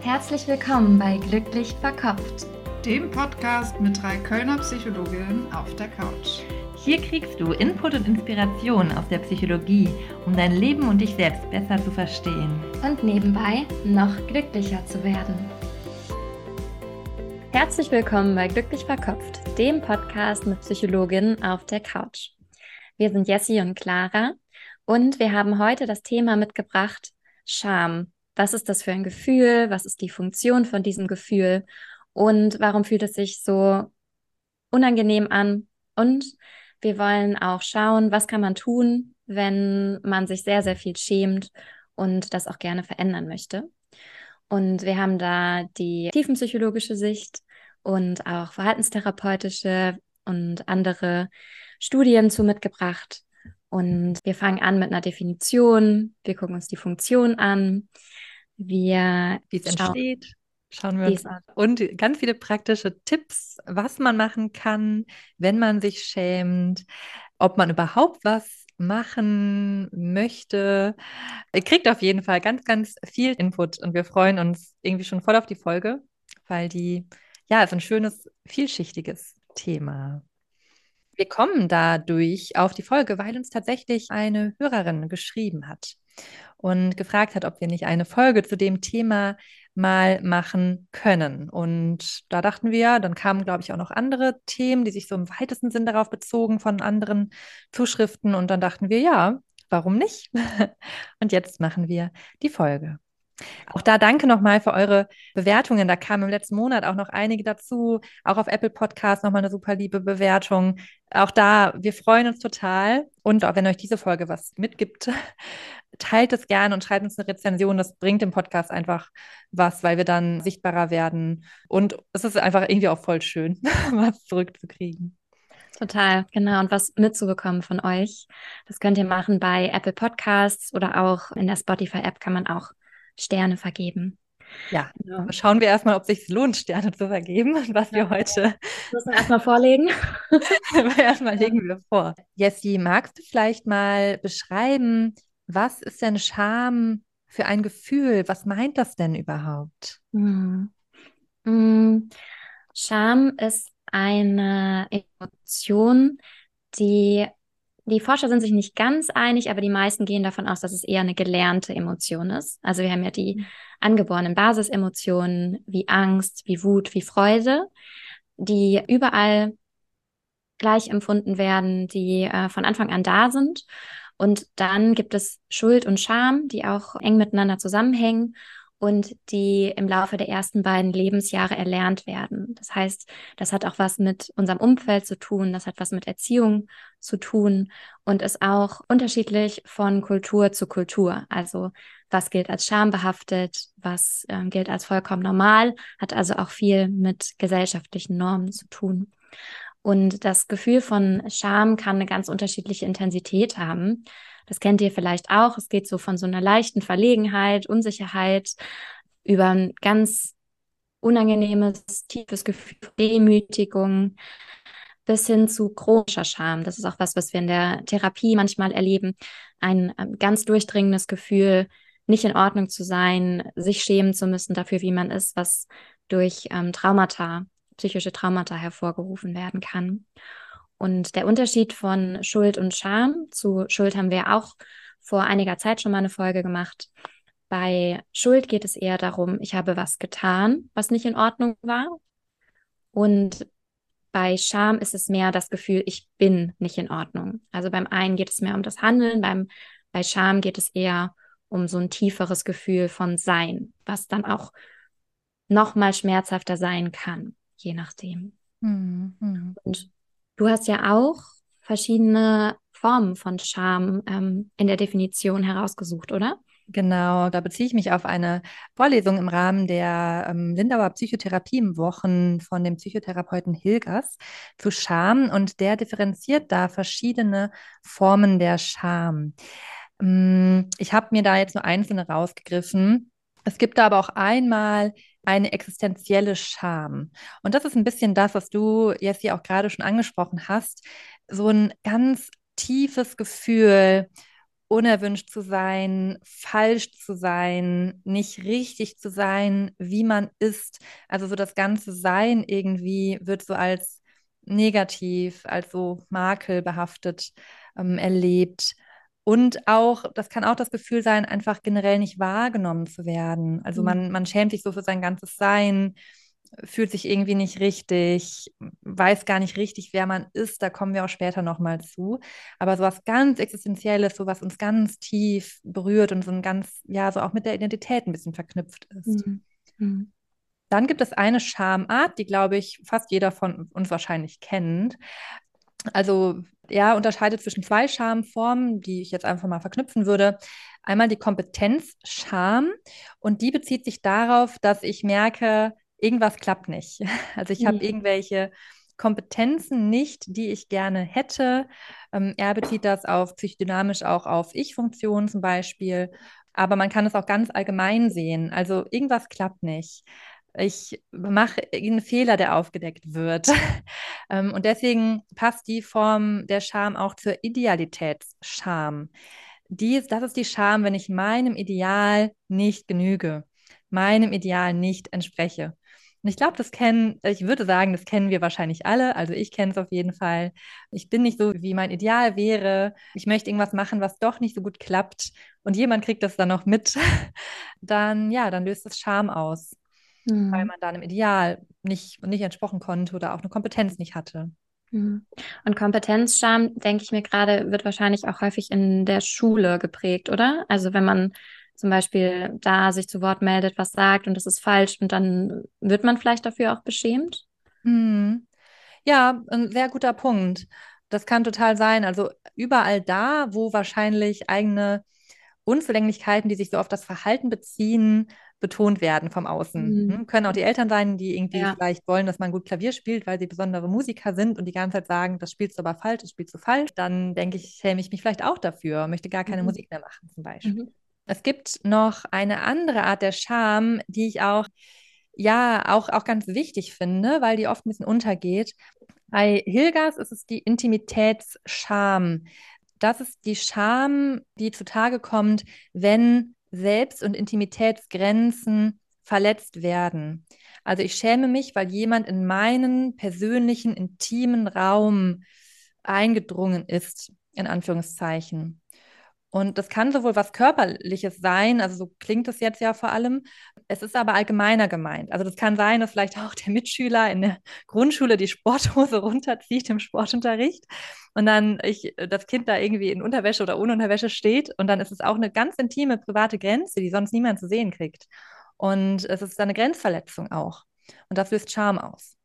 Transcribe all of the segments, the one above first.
Herzlich willkommen bei Glücklich Verkopft, dem Podcast mit drei Kölner Psychologinnen auf der Couch. Hier kriegst du Input und Inspiration aus der Psychologie, um dein Leben und dich selbst besser zu verstehen. Und nebenbei noch glücklicher zu werden. Herzlich willkommen bei Glücklich Verkopft, dem Podcast mit Psychologinnen auf der Couch. Wir sind Jessie und Clara und wir haben heute das Thema mitgebracht Scham. Was ist das für ein Gefühl? Was ist die Funktion von diesem Gefühl? Und warum fühlt es sich so unangenehm an? Und wir wollen auch schauen, was kann man tun, wenn man sich sehr, sehr viel schämt und das auch gerne verändern möchte. Und wir haben da die tiefenpsychologische Sicht und auch verhaltenstherapeutische und andere Studien zu mitgebracht. Und wir fangen an mit einer Definition. Wir gucken uns die Funktion an. Wir wie es entsteht, schauen wir uns an. Und ganz viele praktische Tipps, was man machen kann, wenn man sich schämt, ob man überhaupt was machen möchte. Ihr kriegt auf jeden Fall ganz, ganz viel Input und wir freuen uns irgendwie schon voll auf die Folge, weil die, ja, ist ein schönes, vielschichtiges Thema. Wir kommen dadurch auf die Folge, weil uns tatsächlich eine Hörerin geschrieben hat und gefragt hat, ob wir nicht eine Folge zu dem Thema mal machen können. Und da dachten wir, dann kamen, glaube ich, auch noch andere Themen, die sich so im weitesten Sinn darauf bezogen von anderen Zuschriften. Und dann dachten wir, ja, warum nicht? Und jetzt machen wir die Folge. Auch da danke nochmal für eure Bewertungen. Da kamen im letzten Monat auch noch einige dazu. Auch auf Apple Podcast nochmal eine super liebe Bewertung. Auch da, wir freuen uns total. Und auch wenn euch diese Folge was mitgibt, teilt es gerne und schreibt uns eine Rezension. Das bringt dem Podcast einfach was, weil wir dann sichtbarer werden. Und es ist einfach irgendwie auch voll schön, was zurückzukriegen. Total, genau. Und was mitzubekommen von euch. Das könnt ihr machen bei Apple Podcasts oder auch in der Spotify-App kann man auch Sterne vergeben. Ja, genau. schauen wir erstmal, ob es sich lohnt, Sterne zu vergeben, was wir heute. Müssen wir erstmal vorlegen. erstmal legen wir vor. Jessie, magst du vielleicht mal beschreiben, was ist denn Scham für ein Gefühl? Was meint das denn überhaupt? Hm. Hm. Scham ist eine Emotion, die die Forscher sind sich nicht ganz einig, aber die meisten gehen davon aus, dass es eher eine gelernte Emotion ist. Also wir haben ja die mhm. angeborenen Basisemotionen wie Angst, wie Wut, wie Freude, die überall gleich empfunden werden, die äh, von Anfang an da sind. Und dann gibt es Schuld und Scham, die auch eng miteinander zusammenhängen und die im Laufe der ersten beiden Lebensjahre erlernt werden. Das heißt, das hat auch was mit unserem Umfeld zu tun, das hat was mit Erziehung zu tun und ist auch unterschiedlich von Kultur zu Kultur. Also was gilt als schambehaftet, was äh, gilt als vollkommen normal, hat also auch viel mit gesellschaftlichen Normen zu tun. Und das Gefühl von Scham kann eine ganz unterschiedliche Intensität haben. Das kennt ihr vielleicht auch. Es geht so von so einer leichten Verlegenheit, Unsicherheit über ein ganz unangenehmes, tiefes Gefühl, Demütigung bis hin zu chronischer Scham. Das ist auch was, was wir in der Therapie manchmal erleben. Ein ganz durchdringendes Gefühl, nicht in Ordnung zu sein, sich schämen zu müssen dafür, wie man ist, was durch ähm, Traumata, psychische Traumata hervorgerufen werden kann. Und der Unterschied von Schuld und Scham, zu Schuld haben wir auch vor einiger Zeit schon mal eine Folge gemacht. Bei Schuld geht es eher darum, ich habe was getan, was nicht in Ordnung war. Und bei Scham ist es mehr das Gefühl, ich bin nicht in Ordnung. Also beim einen geht es mehr um das Handeln, beim, bei Scham geht es eher um so ein tieferes Gefühl von Sein, was dann auch noch mal schmerzhafter sein kann, je nachdem. Mhm. Und Du hast ja auch verschiedene Formen von Scham ähm, in der Definition herausgesucht, oder? Genau, da beziehe ich mich auf eine Vorlesung im Rahmen der ähm, Lindauer Psychotherapie-Wochen von dem Psychotherapeuten Hilgers zu Scham und der differenziert da verschiedene Formen der Scham. Ähm, ich habe mir da jetzt nur einzelne rausgegriffen. Es gibt da aber auch einmal eine existenzielle Scham. Und das ist ein bisschen das, was du hier auch gerade schon angesprochen hast. So ein ganz tiefes Gefühl unerwünscht zu sein, falsch zu sein, nicht richtig zu sein, wie man ist. Also so das ganze Sein irgendwie wird so als negativ, als so makelbehaftet ähm, erlebt. Und auch, das kann auch das Gefühl sein, einfach generell nicht wahrgenommen zu werden. Also man, mhm. man schämt sich so für sein ganzes Sein, fühlt sich irgendwie nicht richtig, weiß gar nicht richtig, wer man ist. Da kommen wir auch später nochmal zu. Aber so was ganz Existenzielles, so was uns ganz tief berührt und so ein ganz, ja, so auch mit der Identität ein bisschen verknüpft ist. Mhm. Mhm. Dann gibt es eine Schamart, die, glaube ich, fast jeder von uns wahrscheinlich kennt. Also er unterscheidet zwischen zwei Schamformen, die ich jetzt einfach mal verknüpfen würde. Einmal die Kompetenzscham und die bezieht sich darauf, dass ich merke, irgendwas klappt nicht. Also ich mhm. habe irgendwelche Kompetenzen nicht, die ich gerne hätte. Ähm, er bezieht das auf psychodynamisch auch auf Ich-Funktionen zum Beispiel. Aber man kann es auch ganz allgemein sehen. Also irgendwas klappt nicht. Ich mache einen Fehler, der aufgedeckt wird. Ähm, und deswegen passt die Form der Scham auch zur Idealitätsscham. Die, das ist die Scham, wenn ich meinem Ideal nicht genüge, meinem Ideal nicht entspreche. Und ich glaube, das kennen, ich würde sagen, das kennen wir wahrscheinlich alle. Also ich kenne es auf jeden Fall. Ich bin nicht so, wie mein Ideal wäre. Ich möchte irgendwas machen, was doch nicht so gut klappt. Und jemand kriegt das dann noch mit. Dann, ja, dann löst es Scham aus, mhm. weil man dann im Ideal nicht, nicht entsprochen konnte oder auch eine Kompetenz nicht hatte. Mhm. Und Kompetenzscham, denke ich mir gerade, wird wahrscheinlich auch häufig in der Schule geprägt, oder? Also wenn man zum Beispiel da sich zu Wort meldet, was sagt und das ist falsch und dann wird man vielleicht dafür auch beschämt? Hm. Ja, ein sehr guter Punkt. Das kann total sein. Also überall da, wo wahrscheinlich eigene Unzulänglichkeiten, die sich so auf das Verhalten beziehen, betont werden vom Außen. Mhm. Hm? Können auch die Eltern sein, die irgendwie ja. vielleicht wollen, dass man gut Klavier spielt, weil sie besondere Musiker sind und die ganze Zeit sagen, das spielst du aber falsch, das spielst du falsch. Dann denke ich, schäme ich mich vielleicht auch dafür, möchte gar keine mhm. Musik mehr machen zum Beispiel. Mhm. Es gibt noch eine andere Art der Scham, die ich auch, ja, auch, auch ganz wichtig finde, weil die oft ein bisschen untergeht. Bei Hilgas ist es die Intimitätsscham. Das ist die Scham, die zutage kommt, wenn Selbst- und Intimitätsgrenzen verletzt werden. Also ich schäme mich, weil jemand in meinen persönlichen, intimen Raum eingedrungen ist, in Anführungszeichen. Und das kann sowohl was Körperliches sein, also so klingt es jetzt ja vor allem. Es ist aber allgemeiner gemeint. Also das kann sein, dass vielleicht auch der Mitschüler in der Grundschule die Sporthose runterzieht im Sportunterricht und dann ich, das Kind da irgendwie in Unterwäsche oder ohne Unterwäsche steht und dann ist es auch eine ganz intime private Grenze, die sonst niemand zu sehen kriegt. Und es ist eine Grenzverletzung auch. Und das löst Charme aus.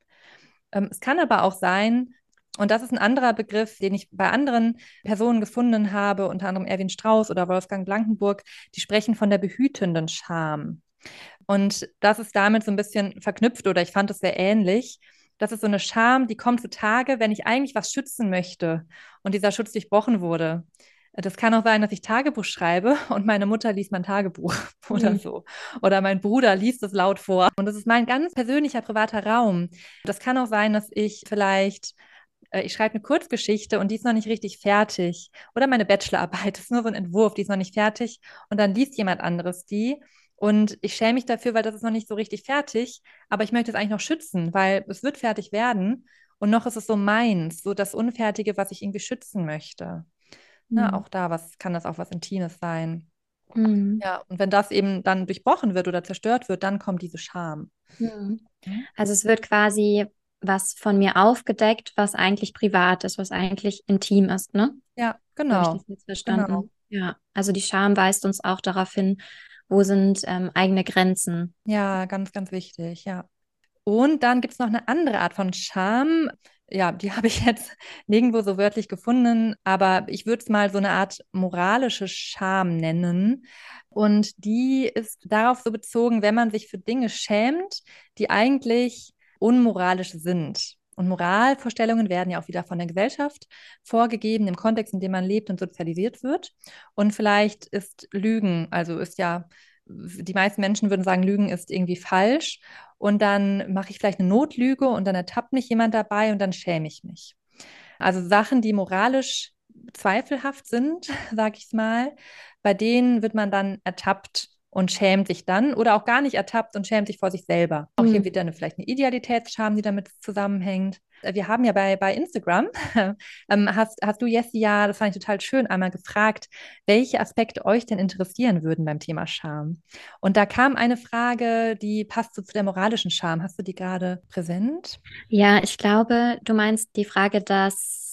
Ähm, es kann aber auch sein, und das ist ein anderer Begriff, den ich bei anderen Personen gefunden habe, unter anderem Erwin Strauß oder Wolfgang Blankenburg, die sprechen von der behütenden Scham. Und das ist damit so ein bisschen verknüpft oder ich fand es sehr ähnlich. Das ist so eine Scham, die kommt zutage, wenn ich eigentlich was schützen möchte und dieser Schutz durchbrochen wurde. Das kann auch sein, dass ich Tagebuch schreibe und meine Mutter liest mein Tagebuch oder mhm. so. Oder mein Bruder liest es laut vor. Und das ist mein ganz persönlicher, privater Raum. Das kann auch sein, dass ich vielleicht ich schreibe eine Kurzgeschichte und die ist noch nicht richtig fertig. Oder meine Bachelorarbeit ist nur so ein Entwurf, die ist noch nicht fertig. Und dann liest jemand anderes die. Und ich schäme mich dafür, weil das ist noch nicht so richtig fertig. Aber ich möchte es eigentlich noch schützen, weil es wird fertig werden. Und noch ist es so meins, so das Unfertige, was ich irgendwie schützen möchte. Mhm. Na, auch da was, kann das auch was Intimes sein. Mhm. Ja, und wenn das eben dann durchbrochen wird oder zerstört wird, dann kommt diese Scham. Mhm. Also es wird quasi was von mir aufgedeckt, was eigentlich privat ist, was eigentlich intim ist, ne? Ja, genau. Habe ich das jetzt verstanden? Genau. Ja, also die Scham weist uns auch darauf hin, wo sind ähm, eigene Grenzen. Ja, ganz, ganz wichtig, ja. Und dann gibt es noch eine andere Art von Scham. Ja, die habe ich jetzt nirgendwo so wörtlich gefunden, aber ich würde es mal so eine Art moralische Scham nennen. Und die ist darauf so bezogen, wenn man sich für Dinge schämt, die eigentlich unmoralisch sind. Und Moralvorstellungen werden ja auch wieder von der Gesellschaft vorgegeben, im Kontext, in dem man lebt und sozialisiert wird. Und vielleicht ist Lügen, also ist ja, die meisten Menschen würden sagen, Lügen ist irgendwie falsch. Und dann mache ich vielleicht eine Notlüge und dann ertappt mich jemand dabei und dann schäme ich mich. Also Sachen, die moralisch zweifelhaft sind, sag ich mal, bei denen wird man dann ertappt und schämt sich dann oder auch gar nicht ertappt und schämt sich vor sich selber. Auch hier mhm. wieder eine, vielleicht eine Idealitätsscham, die damit zusammenhängt. Wir haben ja bei, bei Instagram, ähm, hast, hast du, Jessie, ja, das fand ich total schön, einmal gefragt, welche Aspekte euch denn interessieren würden beim Thema Scham. Und da kam eine Frage, die passt so zu der moralischen Scham. Hast du die gerade präsent? Ja, ich glaube, du meinst die Frage, dass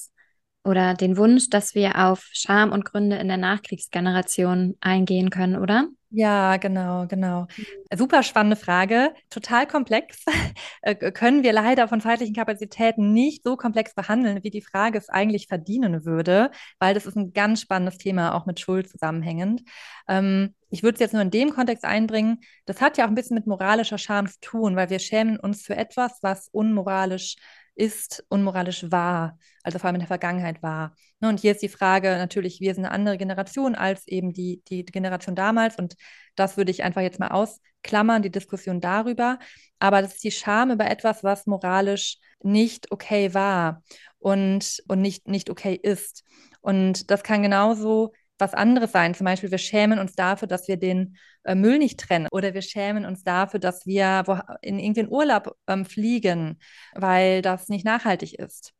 oder den Wunsch, dass wir auf Scham und Gründe in der Nachkriegsgeneration eingehen können, oder? Ja, genau, genau. Mhm. Super spannende Frage, total komplex. Äh, können wir leider von zeitlichen Kapazitäten nicht so komplex behandeln, wie die Frage es eigentlich verdienen würde, weil das ist ein ganz spannendes Thema, auch mit Schuld zusammenhängend. Ähm, ich würde es jetzt nur in dem Kontext einbringen, das hat ja auch ein bisschen mit moralischer Scham zu tun, weil wir schämen uns für etwas, was unmoralisch ist, unmoralisch war, also vor allem in der Vergangenheit war. Ne, und hier ist die Frage natürlich, wir sind eine andere Generation als eben die, die Generation damals und das würde ich einfach jetzt mal ausklammern, die Diskussion darüber. Aber das ist die Scham über etwas, was moralisch nicht okay war und, und nicht, nicht okay ist. Und das kann genauso was anderes sein. Zum Beispiel, wir schämen uns dafür, dass wir den äh, Müll nicht trennen. Oder wir schämen uns dafür, dass wir wo, in irgendeinen Urlaub ähm, fliegen, weil das nicht nachhaltig ist.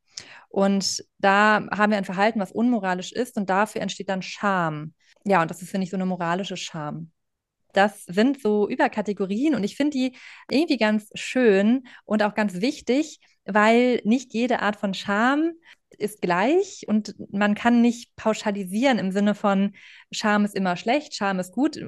Und da haben wir ein Verhalten, was unmoralisch ist und dafür entsteht dann Scham. Ja, und das ist, finde ich, so eine moralische Scham. Das sind so Überkategorien und ich finde die irgendwie ganz schön und auch ganz wichtig, weil nicht jede Art von Scham ist gleich und man kann nicht pauschalisieren im Sinne von Scham ist immer schlecht, Scham ist gut,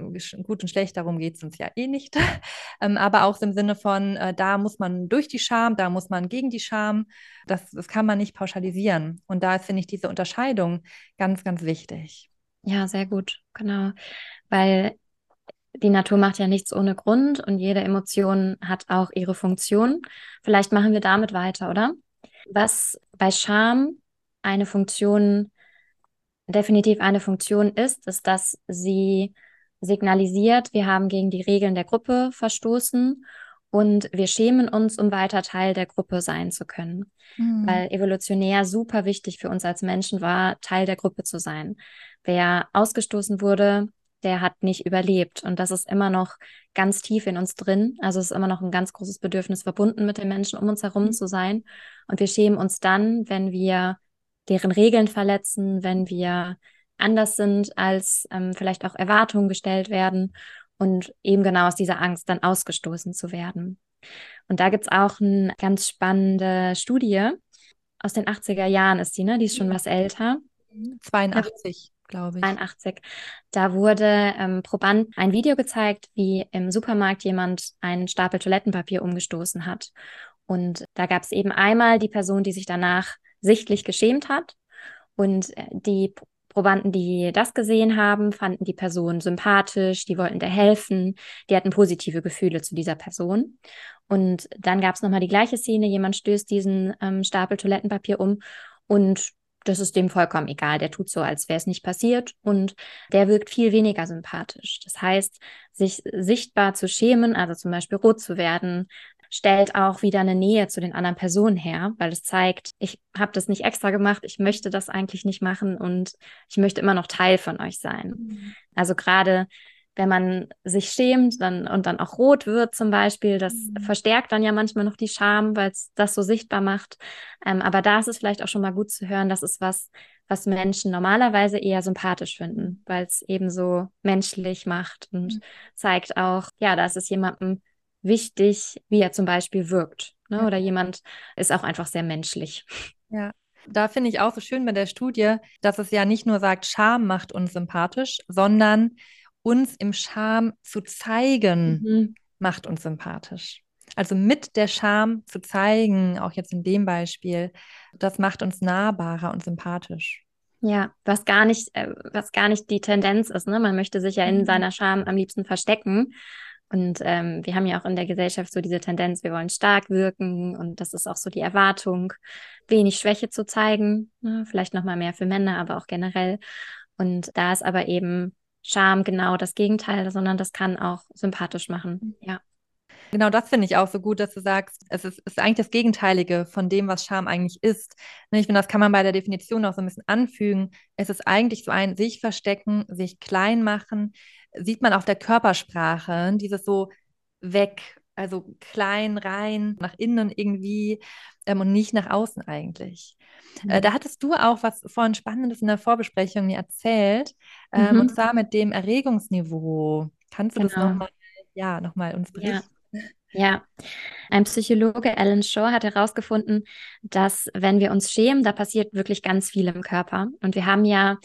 gut und schlecht, darum geht es uns ja eh nicht. ähm, aber auch im Sinne von, äh, da muss man durch die Scham, da muss man gegen die Scham, das, das kann man nicht pauschalisieren. Und da ist, finde ich, diese Unterscheidung ganz, ganz wichtig. Ja, sehr gut, genau. Weil die Natur macht ja nichts ohne Grund und jede Emotion hat auch ihre Funktion. Vielleicht machen wir damit weiter, oder? Was bei Scham eine Funktion, definitiv eine Funktion ist, ist, dass sie signalisiert, wir haben gegen die Regeln der Gruppe verstoßen und wir schämen uns, um weiter Teil der Gruppe sein zu können. Mhm. Weil evolutionär super wichtig für uns als Menschen war, Teil der Gruppe zu sein. Wer ausgestoßen wurde, der hat nicht überlebt. Und das ist immer noch ganz tief in uns drin. Also es ist immer noch ein ganz großes Bedürfnis verbunden mit den Menschen um uns herum mhm. zu sein. Und wir schämen uns dann, wenn wir deren Regeln verletzen, wenn wir anders sind, als ähm, vielleicht auch Erwartungen gestellt werden und eben genau aus dieser Angst dann ausgestoßen zu werden. Und da gibt es auch eine ganz spannende Studie aus den 80er Jahren ist die, ne? Die ist schon was älter. 82 glaube ich. 81. Da wurde ähm, Proband ein Video gezeigt, wie im Supermarkt jemand einen Stapel Toilettenpapier umgestoßen hat. Und da gab es eben einmal die Person, die sich danach sichtlich geschämt hat. Und äh, die Probanden, die das gesehen haben, fanden die Person sympathisch, die wollten der helfen, die hatten positive Gefühle zu dieser Person. Und dann gab es nochmal die gleiche Szene, jemand stößt diesen ähm, Stapel Toilettenpapier um und das ist dem vollkommen egal. Der tut so, als wäre es nicht passiert und der wirkt viel weniger sympathisch. Das heißt, sich sichtbar zu schämen, also zum Beispiel rot zu werden, stellt auch wieder eine Nähe zu den anderen Personen her, weil es zeigt, ich habe das nicht extra gemacht, ich möchte das eigentlich nicht machen und ich möchte immer noch Teil von euch sein. Mhm. Also gerade wenn man sich schämt dann, und dann auch rot wird zum Beispiel, das mhm. verstärkt dann ja manchmal noch die Scham, weil es das so sichtbar macht. Ähm, aber da ist es vielleicht auch schon mal gut zu hören, das ist was, was Menschen normalerweise eher sympathisch finden, weil es eben so menschlich macht und mhm. zeigt auch, ja, da ist es jemandem wichtig, wie er zum Beispiel wirkt. Ne? Ja. Oder jemand ist auch einfach sehr menschlich. Ja, da finde ich auch so schön bei der Studie, dass es ja nicht nur sagt, Scham macht uns sympathisch, sondern uns im Scham zu zeigen, mhm. macht uns sympathisch. Also mit der Scham zu zeigen, auch jetzt in dem Beispiel, das macht uns nahbarer und sympathisch. Ja, was gar nicht, äh, was gar nicht die Tendenz ist, ne? Man möchte sich ja in mhm. seiner Scham am liebsten verstecken. Und ähm, wir haben ja auch in der Gesellschaft so diese Tendenz, wir wollen stark wirken und das ist auch so die Erwartung, wenig Schwäche zu zeigen. Ne? Vielleicht nochmal mehr für Männer, aber auch generell. Und da ist aber eben Scham genau das Gegenteil, sondern das kann auch sympathisch machen. Ja. Genau das finde ich auch so gut, dass du sagst, es ist, ist, eigentlich das Gegenteilige von dem, was Scham eigentlich ist. Ne, ich finde, das kann man bei der Definition auch so ein bisschen anfügen. Es ist eigentlich so ein sich verstecken, sich klein machen. Sieht man auf der Körpersprache, dieses so weg, also klein rein, nach innen irgendwie ähm, und nicht nach außen eigentlich. Mhm. Äh, da hattest du auch was vorhin Spannendes in der Vorbesprechung mir erzählt, ähm, mhm. und zwar mit dem Erregungsniveau. Kannst du genau. das nochmal ja, noch uns berichten? Ja. Ja, ein Psychologe, Alan Shaw, hat herausgefunden, dass wenn wir uns schämen, da passiert wirklich ganz viel im Körper. Und wir haben ja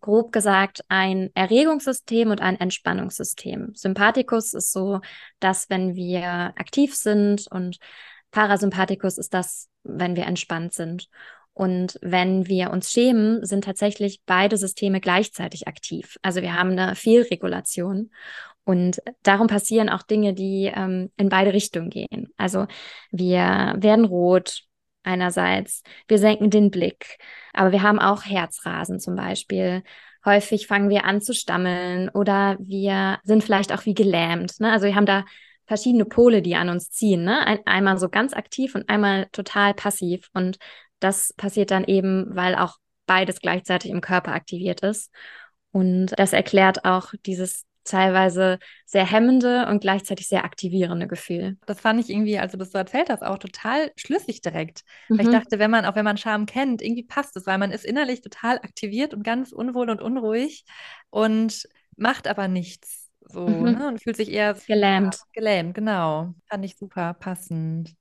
grob gesagt ein Erregungssystem und ein Entspannungssystem. Sympathikus ist so, dass wenn wir aktiv sind und Parasympathikus ist das, wenn wir entspannt sind. Und wenn wir uns schämen, sind tatsächlich beide Systeme gleichzeitig aktiv. Also wir haben eine Fehlregulation. Und darum passieren auch Dinge, die ähm, in beide Richtungen gehen. Also wir werden rot einerseits, wir senken den Blick, aber wir haben auch Herzrasen zum Beispiel. Häufig fangen wir an zu stammeln oder wir sind vielleicht auch wie gelähmt. Ne? Also wir haben da verschiedene Pole, die an uns ziehen. Ne? Ein, einmal so ganz aktiv und einmal total passiv. Und das passiert dann eben, weil auch beides gleichzeitig im Körper aktiviert ist. Und das erklärt auch dieses teilweise sehr hemmende und gleichzeitig sehr aktivierende Gefühl. Das fand ich irgendwie, also das du erzählt hast, auch total schlüssig direkt. Mhm. Weil ich mhm. dachte, wenn man, auch wenn man Scham kennt, irgendwie passt es, weil man ist innerlich total aktiviert und ganz unwohl und unruhig und macht aber nichts. So, mhm. ne? Und fühlt sich eher gelähmt. Gelähmt, genau. Fand ich super passend.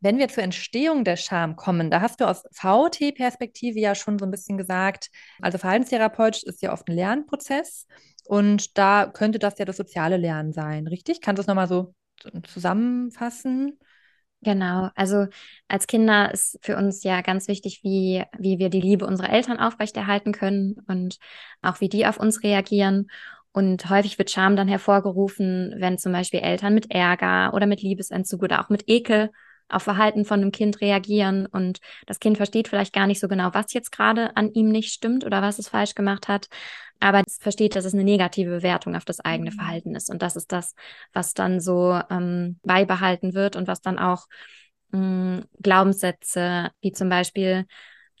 Wenn wir zur Entstehung der Scham kommen, da hast du aus VT-Perspektive ja schon so ein bisschen gesagt, also Verhaltenstherapeutisch ist ja oft ein Lernprozess und da könnte das ja das soziale Lernen sein, richtig? Kannst du es nochmal so zusammenfassen? Genau, also als Kinder ist für uns ja ganz wichtig, wie, wie wir die Liebe unserer Eltern aufrechterhalten können und auch wie die auf uns reagieren. Und häufig wird Scham dann hervorgerufen, wenn zum Beispiel Eltern mit Ärger oder mit Liebesentzug oder auch mit Ekel auf Verhalten von einem Kind reagieren und das Kind versteht vielleicht gar nicht so genau, was jetzt gerade an ihm nicht stimmt oder was es falsch gemacht hat, aber es versteht, dass es eine negative Bewertung auf das eigene mhm. Verhalten ist und das ist das, was dann so ähm, beibehalten wird und was dann auch mh, hm, Glaubenssätze wie zum Beispiel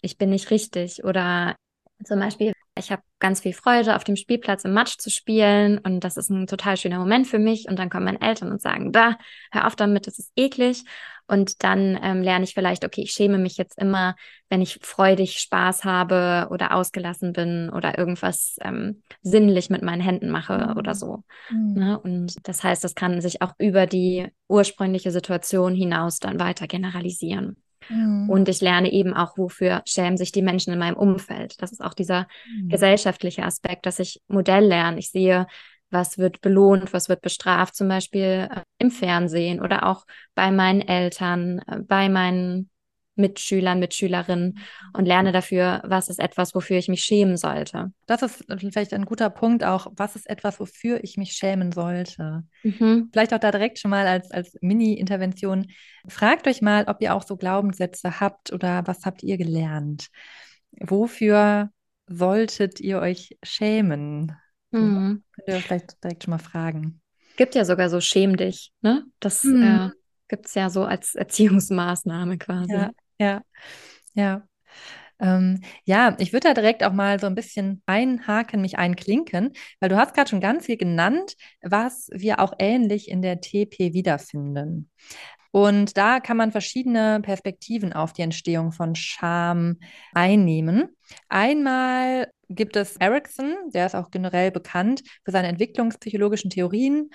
ich bin nicht richtig oder zum Beispiel ich habe ganz viel Freude, auf dem Spielplatz im Matsch zu spielen und das ist ein total schöner Moment für mich. Und dann kommen meine Eltern und sagen, da, hör auf damit, das ist eklig. Und dann ähm, lerne ich vielleicht, okay, ich schäme mich jetzt immer, wenn ich freudig Spaß habe oder ausgelassen bin oder irgendwas ähm, sinnlich mit meinen Händen mache mhm. oder so. Mhm. Ne? Und das heißt, das kann sich auch über die ursprüngliche Situation hinaus dann weiter generalisieren. Mhm. Und ich lerne eben auch, wofür schämen sich die Menschen in meinem Umfeld. Das ist auch dieser mhm. gesellschaftliche Aspekt, dass ich Modell lerne. Ich sehe, was wird belohnt, was wird bestraft, zum Beispiel äh, im Fernsehen oder auch bei meinen Eltern, äh, bei meinen Mitschülern, Mitschülerinnen und lerne dafür, was ist etwas, wofür ich mich schämen sollte. Das ist vielleicht ein guter Punkt auch, was ist etwas, wofür ich mich schämen sollte. Mhm. Vielleicht auch da direkt schon mal als, als Mini-Intervention. Fragt euch mal, ob ihr auch so Glaubenssätze habt oder was habt ihr gelernt. Wofür solltet ihr euch schämen? Mhm. Könnt ihr vielleicht direkt schon mal fragen. Gibt ja sogar so Schäm dich, ne? Das mhm. äh, gibt es ja so als Erziehungsmaßnahme quasi. Ja, ja, ja. Ähm, ja, ich würde da direkt auch mal so ein bisschen einhaken, mich einklinken, weil du hast gerade schon ganz viel genannt, was wir auch ähnlich in der TP wiederfinden. Und da kann man verschiedene Perspektiven auf die Entstehung von Scham einnehmen. Einmal gibt es Erickson, der ist auch generell bekannt für seine entwicklungspsychologischen Theorien.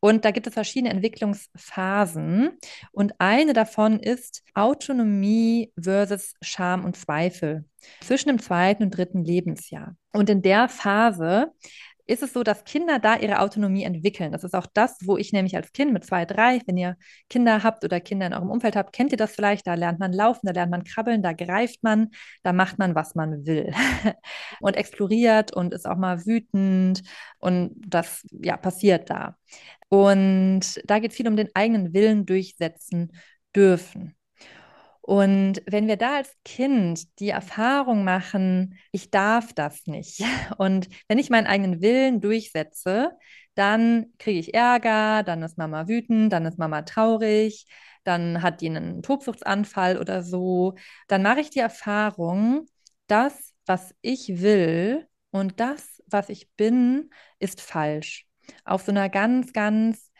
Und da gibt es verschiedene Entwicklungsphasen. Und eine davon ist Autonomie versus Scham und Zweifel zwischen dem zweiten und dritten Lebensjahr. Und in der Phase ist es so, dass Kinder da ihre Autonomie entwickeln. Das ist auch das, wo ich nämlich als Kind mit zwei, drei, wenn ihr Kinder habt oder Kinder in eurem Umfeld habt, kennt ihr das vielleicht? Da lernt man laufen, da lernt man krabbeln, da greift man, da macht man, was man will und exploriert und ist auch mal wütend und das ja passiert da. Und da geht es viel um den eigenen Willen durchsetzen dürfen. Und wenn wir da als Kind die Erfahrung machen, ich darf das nicht. Und wenn ich meinen eigenen Willen durchsetze, dann kriege ich Ärger, dann ist Mama wütend, dann ist Mama traurig, dann hat die einen Tobsuchtsanfall oder so. Dann mache ich die Erfahrung, das, was ich will und das, was ich bin, ist falsch. Auf so einer ganz, ganz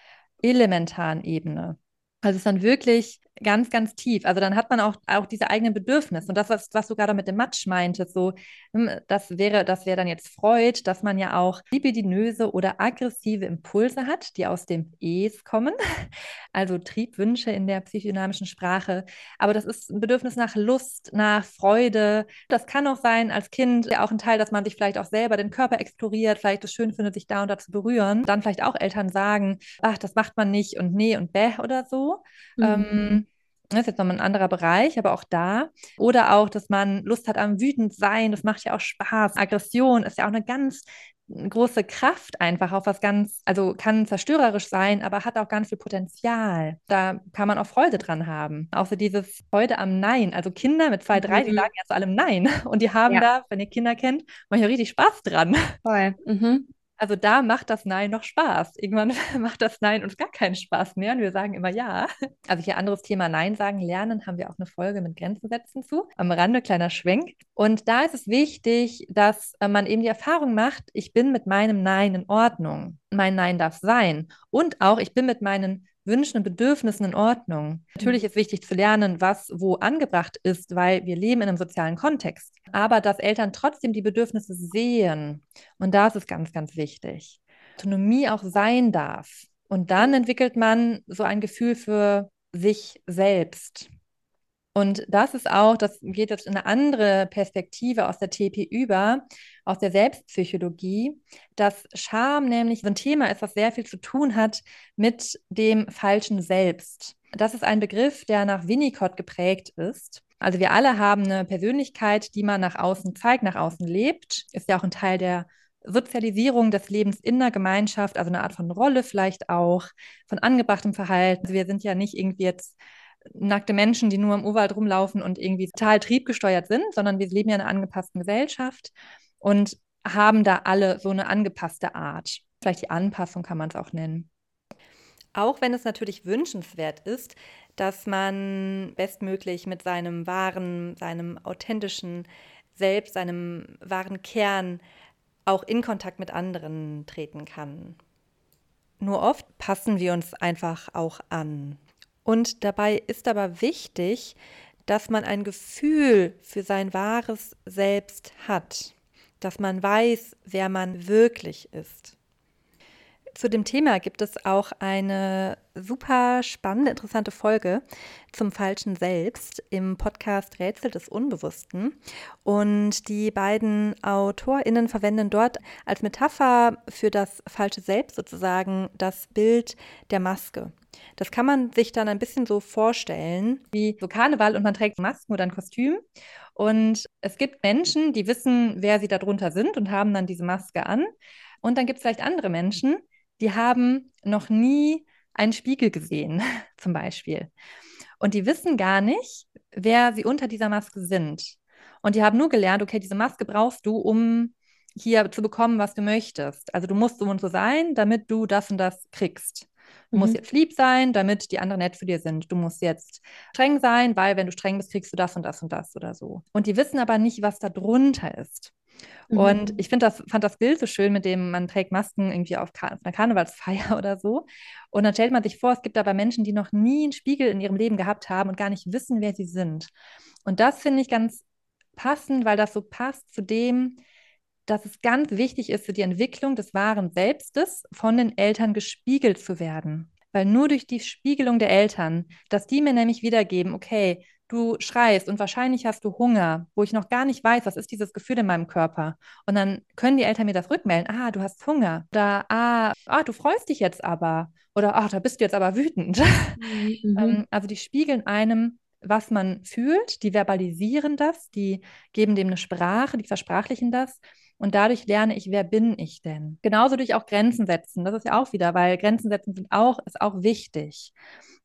elementaren Ebene. Also es ist dann wirklich ganz, ganz tief. Also dann hat man auch, auch diese eigenen Bedürfnisse. Und das, was, was du gerade mit dem Matsch meintest, so, hm, das wäre, das wäre dann jetzt Freud, dass man ja auch libidinöse oder aggressive Impulse hat, die aus dem Es kommen. Also Triebwünsche in der psychodynamischen Sprache. Aber das ist ein Bedürfnis nach Lust, nach Freude. Das kann auch sein, als Kind ja auch ein Teil, dass man sich vielleicht auch selber den Körper exploriert, vielleicht es schön findet, sich da und da zu berühren. Dann vielleicht auch Eltern sagen, ach, das macht man nicht und nee und bäh oder so. Mhm. Ähm, das ist jetzt nochmal ein anderer Bereich, aber auch da. Oder auch, dass man Lust hat am wütend sein, das macht ja auch Spaß. Aggression ist ja auch eine ganz große Kraft einfach auf was ganz, also kann zerstörerisch sein, aber hat auch ganz viel Potenzial. Da kann man auch Freude dran haben. Auch so dieses Freude am Nein. Also Kinder mit zwei, drei, mhm. die sagen ja zu allem Nein. Und die haben ja. da, wenn ihr Kinder kennt, manchmal richtig Spaß dran. Voll. Mhm. Also da macht das Nein noch Spaß. Irgendwann macht das Nein uns gar keinen Spaß mehr und wir sagen immer Ja. Also hier anderes Thema Nein sagen lernen, haben wir auch eine Folge mit Grenzen setzen zu. Am Rande kleiner Schwenk. Und da ist es wichtig, dass äh, man eben die Erfahrung macht, ich bin mit meinem Nein in Ordnung. Mein Nein darf sein. Und auch, ich bin mit meinen Wünschen und Bedürfnissen in Ordnung. Natürlich ist wichtig zu lernen, was wo angebracht ist, weil wir leben in einem sozialen Kontext. Aber dass Eltern trotzdem die Bedürfnisse sehen. Und das ist ganz, ganz wichtig. Autonomie auch sein darf. Und dann entwickelt man so ein Gefühl für sich selbst. Und das ist auch, das geht jetzt in eine andere Perspektive aus der TP über, aus der Selbstpsychologie, dass Scham nämlich so ein Thema ist, was sehr viel zu tun hat mit dem falschen Selbst. Das ist ein Begriff, der nach Winnicott geprägt ist. Also wir alle haben eine Persönlichkeit, die man nach außen zeigt, nach außen lebt. Ist ja auch ein Teil der Sozialisierung des Lebens in der Gemeinschaft, also eine Art von Rolle vielleicht auch, von angebrachtem Verhalten. Also wir sind ja nicht irgendwie jetzt nackte Menschen, die nur im Urwald rumlaufen und irgendwie total triebgesteuert sind, sondern wir leben ja in einer angepassten Gesellschaft und haben da alle so eine angepasste Art. Vielleicht die Anpassung kann man es auch nennen. Auch wenn es natürlich wünschenswert ist, dass man bestmöglich mit seinem wahren, seinem authentischen Selbst, seinem wahren Kern auch in Kontakt mit anderen treten kann. Nur oft passen wir uns einfach auch an. Und dabei ist aber wichtig, dass man ein Gefühl für sein wahres Selbst hat, dass man weiß, wer man wirklich ist. Zu dem Thema gibt es auch eine super spannende, interessante Folge zum falschen Selbst im Podcast Rätsel des Unbewussten. Und die beiden AutorInnen verwenden dort als Metapher für das falsche Selbst sozusagen das Bild der Maske. Das kann man sich dann ein bisschen so vorstellen wie so Karneval und man trägt Masken oder ein Kostüm. Und es gibt Menschen, die wissen, wer sie darunter sind und haben dann diese Maske an. Und dann gibt es vielleicht andere Menschen, die haben noch nie einen Spiegel gesehen, zum Beispiel. Und die wissen gar nicht, wer sie unter dieser Maske sind. Und die haben nur gelernt, okay, diese Maske brauchst du, um hier zu bekommen, was du möchtest. Also du musst so und so sein, damit du das und das kriegst. Du mhm. musst jetzt lieb sein, damit die anderen nett für dir sind. Du musst jetzt streng sein, weil wenn du streng bist, kriegst du das und das und das oder so. Und die wissen aber nicht, was da drunter ist. Mhm. Und ich das, fand das Bild so schön, mit dem man trägt Masken irgendwie auf, Kar auf einer Karnevalsfeier oder so. Und dann stellt man sich vor, es gibt aber Menschen, die noch nie einen Spiegel in ihrem Leben gehabt haben und gar nicht wissen, wer sie sind. Und das finde ich ganz passend, weil das so passt zu dem, dass es ganz wichtig ist für die Entwicklung des wahren Selbstes, von den Eltern gespiegelt zu werden. Weil nur durch die Spiegelung der Eltern, dass die mir nämlich wiedergeben, okay, du schreist und wahrscheinlich hast du Hunger, wo ich noch gar nicht weiß, was ist dieses Gefühl in meinem Körper. Und dann können die Eltern mir das rückmelden, ah, du hast Hunger. Oder ah, ah du freust dich jetzt aber. Oder ach, da bist du jetzt aber wütend. Mhm. ähm, also die spiegeln einem was man fühlt, die verbalisieren das, die geben dem eine Sprache, die versprachlichen das Und dadurch lerne ich, wer bin ich denn? Genauso durch auch Grenzen setzen. Das ist ja auch wieder, weil Grenzen setzen sind auch, ist auch wichtig.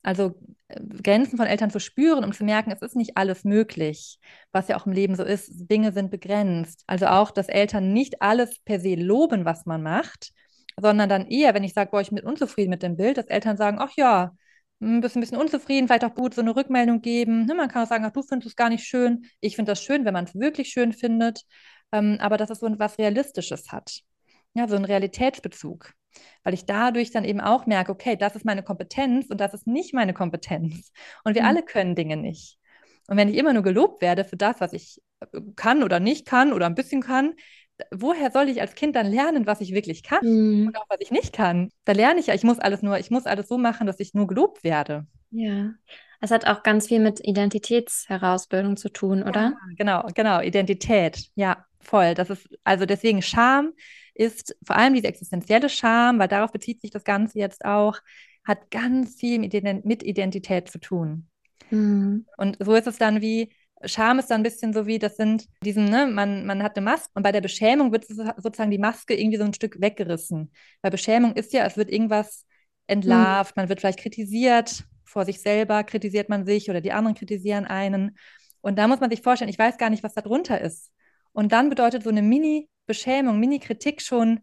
Also äh, Grenzen von Eltern zu spüren, um zu merken, es ist nicht alles möglich, was ja auch im Leben so ist. Dinge sind begrenzt. Also auch, dass Eltern nicht alles per se loben, was man macht, sondern dann eher, wenn ich sage, boah, ich bin unzufrieden mit dem Bild, dass Eltern sagen, ach ja, ein bisschen, ein bisschen unzufrieden, vielleicht auch gut so eine Rückmeldung geben. Ne, man kann auch sagen, ach, du findest es gar nicht schön. Ich finde das schön, wenn man es wirklich schön findet. Ähm, aber dass es so was Realistisches hat. Ja, so einen Realitätsbezug. Weil ich dadurch dann eben auch merke, okay, das ist meine Kompetenz und das ist nicht meine Kompetenz. Und wir mhm. alle können Dinge nicht. Und wenn ich immer nur gelobt werde für das, was ich äh, kann oder nicht kann oder ein bisschen kann, woher soll ich als Kind dann lernen, was ich wirklich kann mhm. und auch was ich nicht kann? Da lerne ich ja, ich muss alles nur, ich muss alles so machen, dass ich nur gelobt werde. Ja. Es hat auch ganz viel mit Identitätsherausbildung zu tun, oder? Ja, genau, genau, Identität. Ja, voll. Das ist, also deswegen Scham ist vor allem diese existenzielle Scham, weil darauf bezieht sich das Ganze jetzt auch, hat ganz viel mit Identität zu tun. Mhm. Und so ist es dann wie, Scham ist dann ein bisschen so wie, das sind diesen, ne, man, man hat eine Maske und bei der Beschämung wird sozusagen die Maske irgendwie so ein Stück weggerissen. Weil Beschämung ist ja, es wird irgendwas entlarvt, mhm. man wird vielleicht kritisiert, vor sich selber kritisiert man sich oder die anderen kritisieren einen. Und da muss man sich vorstellen, ich weiß gar nicht, was da drunter ist. Und dann bedeutet so eine Mini-Beschämung, Mini-Kritik schon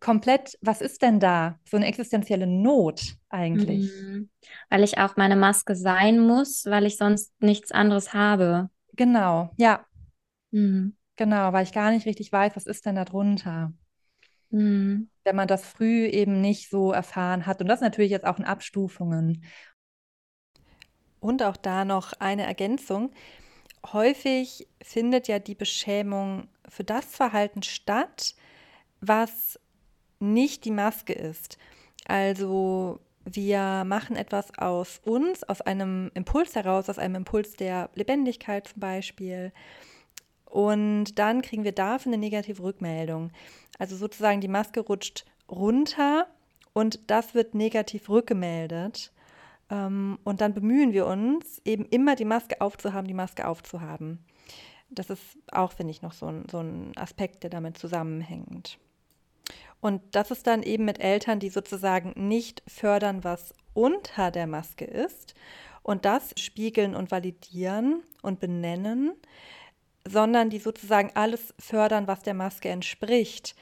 komplett, was ist denn da? So eine existenzielle Not eigentlich. Mhm. Weil ich auch meine Maske sein muss, weil ich sonst nichts anderes habe. Genau, ja. Mhm. Genau, weil ich gar nicht richtig weiß, was ist denn da drunter. Mhm. Wenn man das früh eben nicht so erfahren hat. Und das natürlich jetzt auch in Abstufungen. Und auch da noch eine Ergänzung. Häufig findet ja die Beschämung für das Verhalten statt, was nicht die Maske ist. Also wir machen etwas aus uns, aus einem Impuls heraus, aus einem Impuls der Lebendigkeit zum Beispiel. Und dann kriegen wir dafür eine negative Rückmeldung. Also sozusagen die Maske rutscht runter und das wird negativ rückgemeldet. Ähm, und dann bemühen wir uns, eben immer die Maske aufzuhaben, die Maske aufzuhaben. Das ist auch, finde ich, noch so ein, so ein Aspekt, der damit zusammenhängt. Und das ist dann eben mit Eltern, die sozusagen nicht fördern, was unter der Maske ist und das spiegeln und validieren und benennen, sondern die sozusagen alles fördern, was der Maske entspricht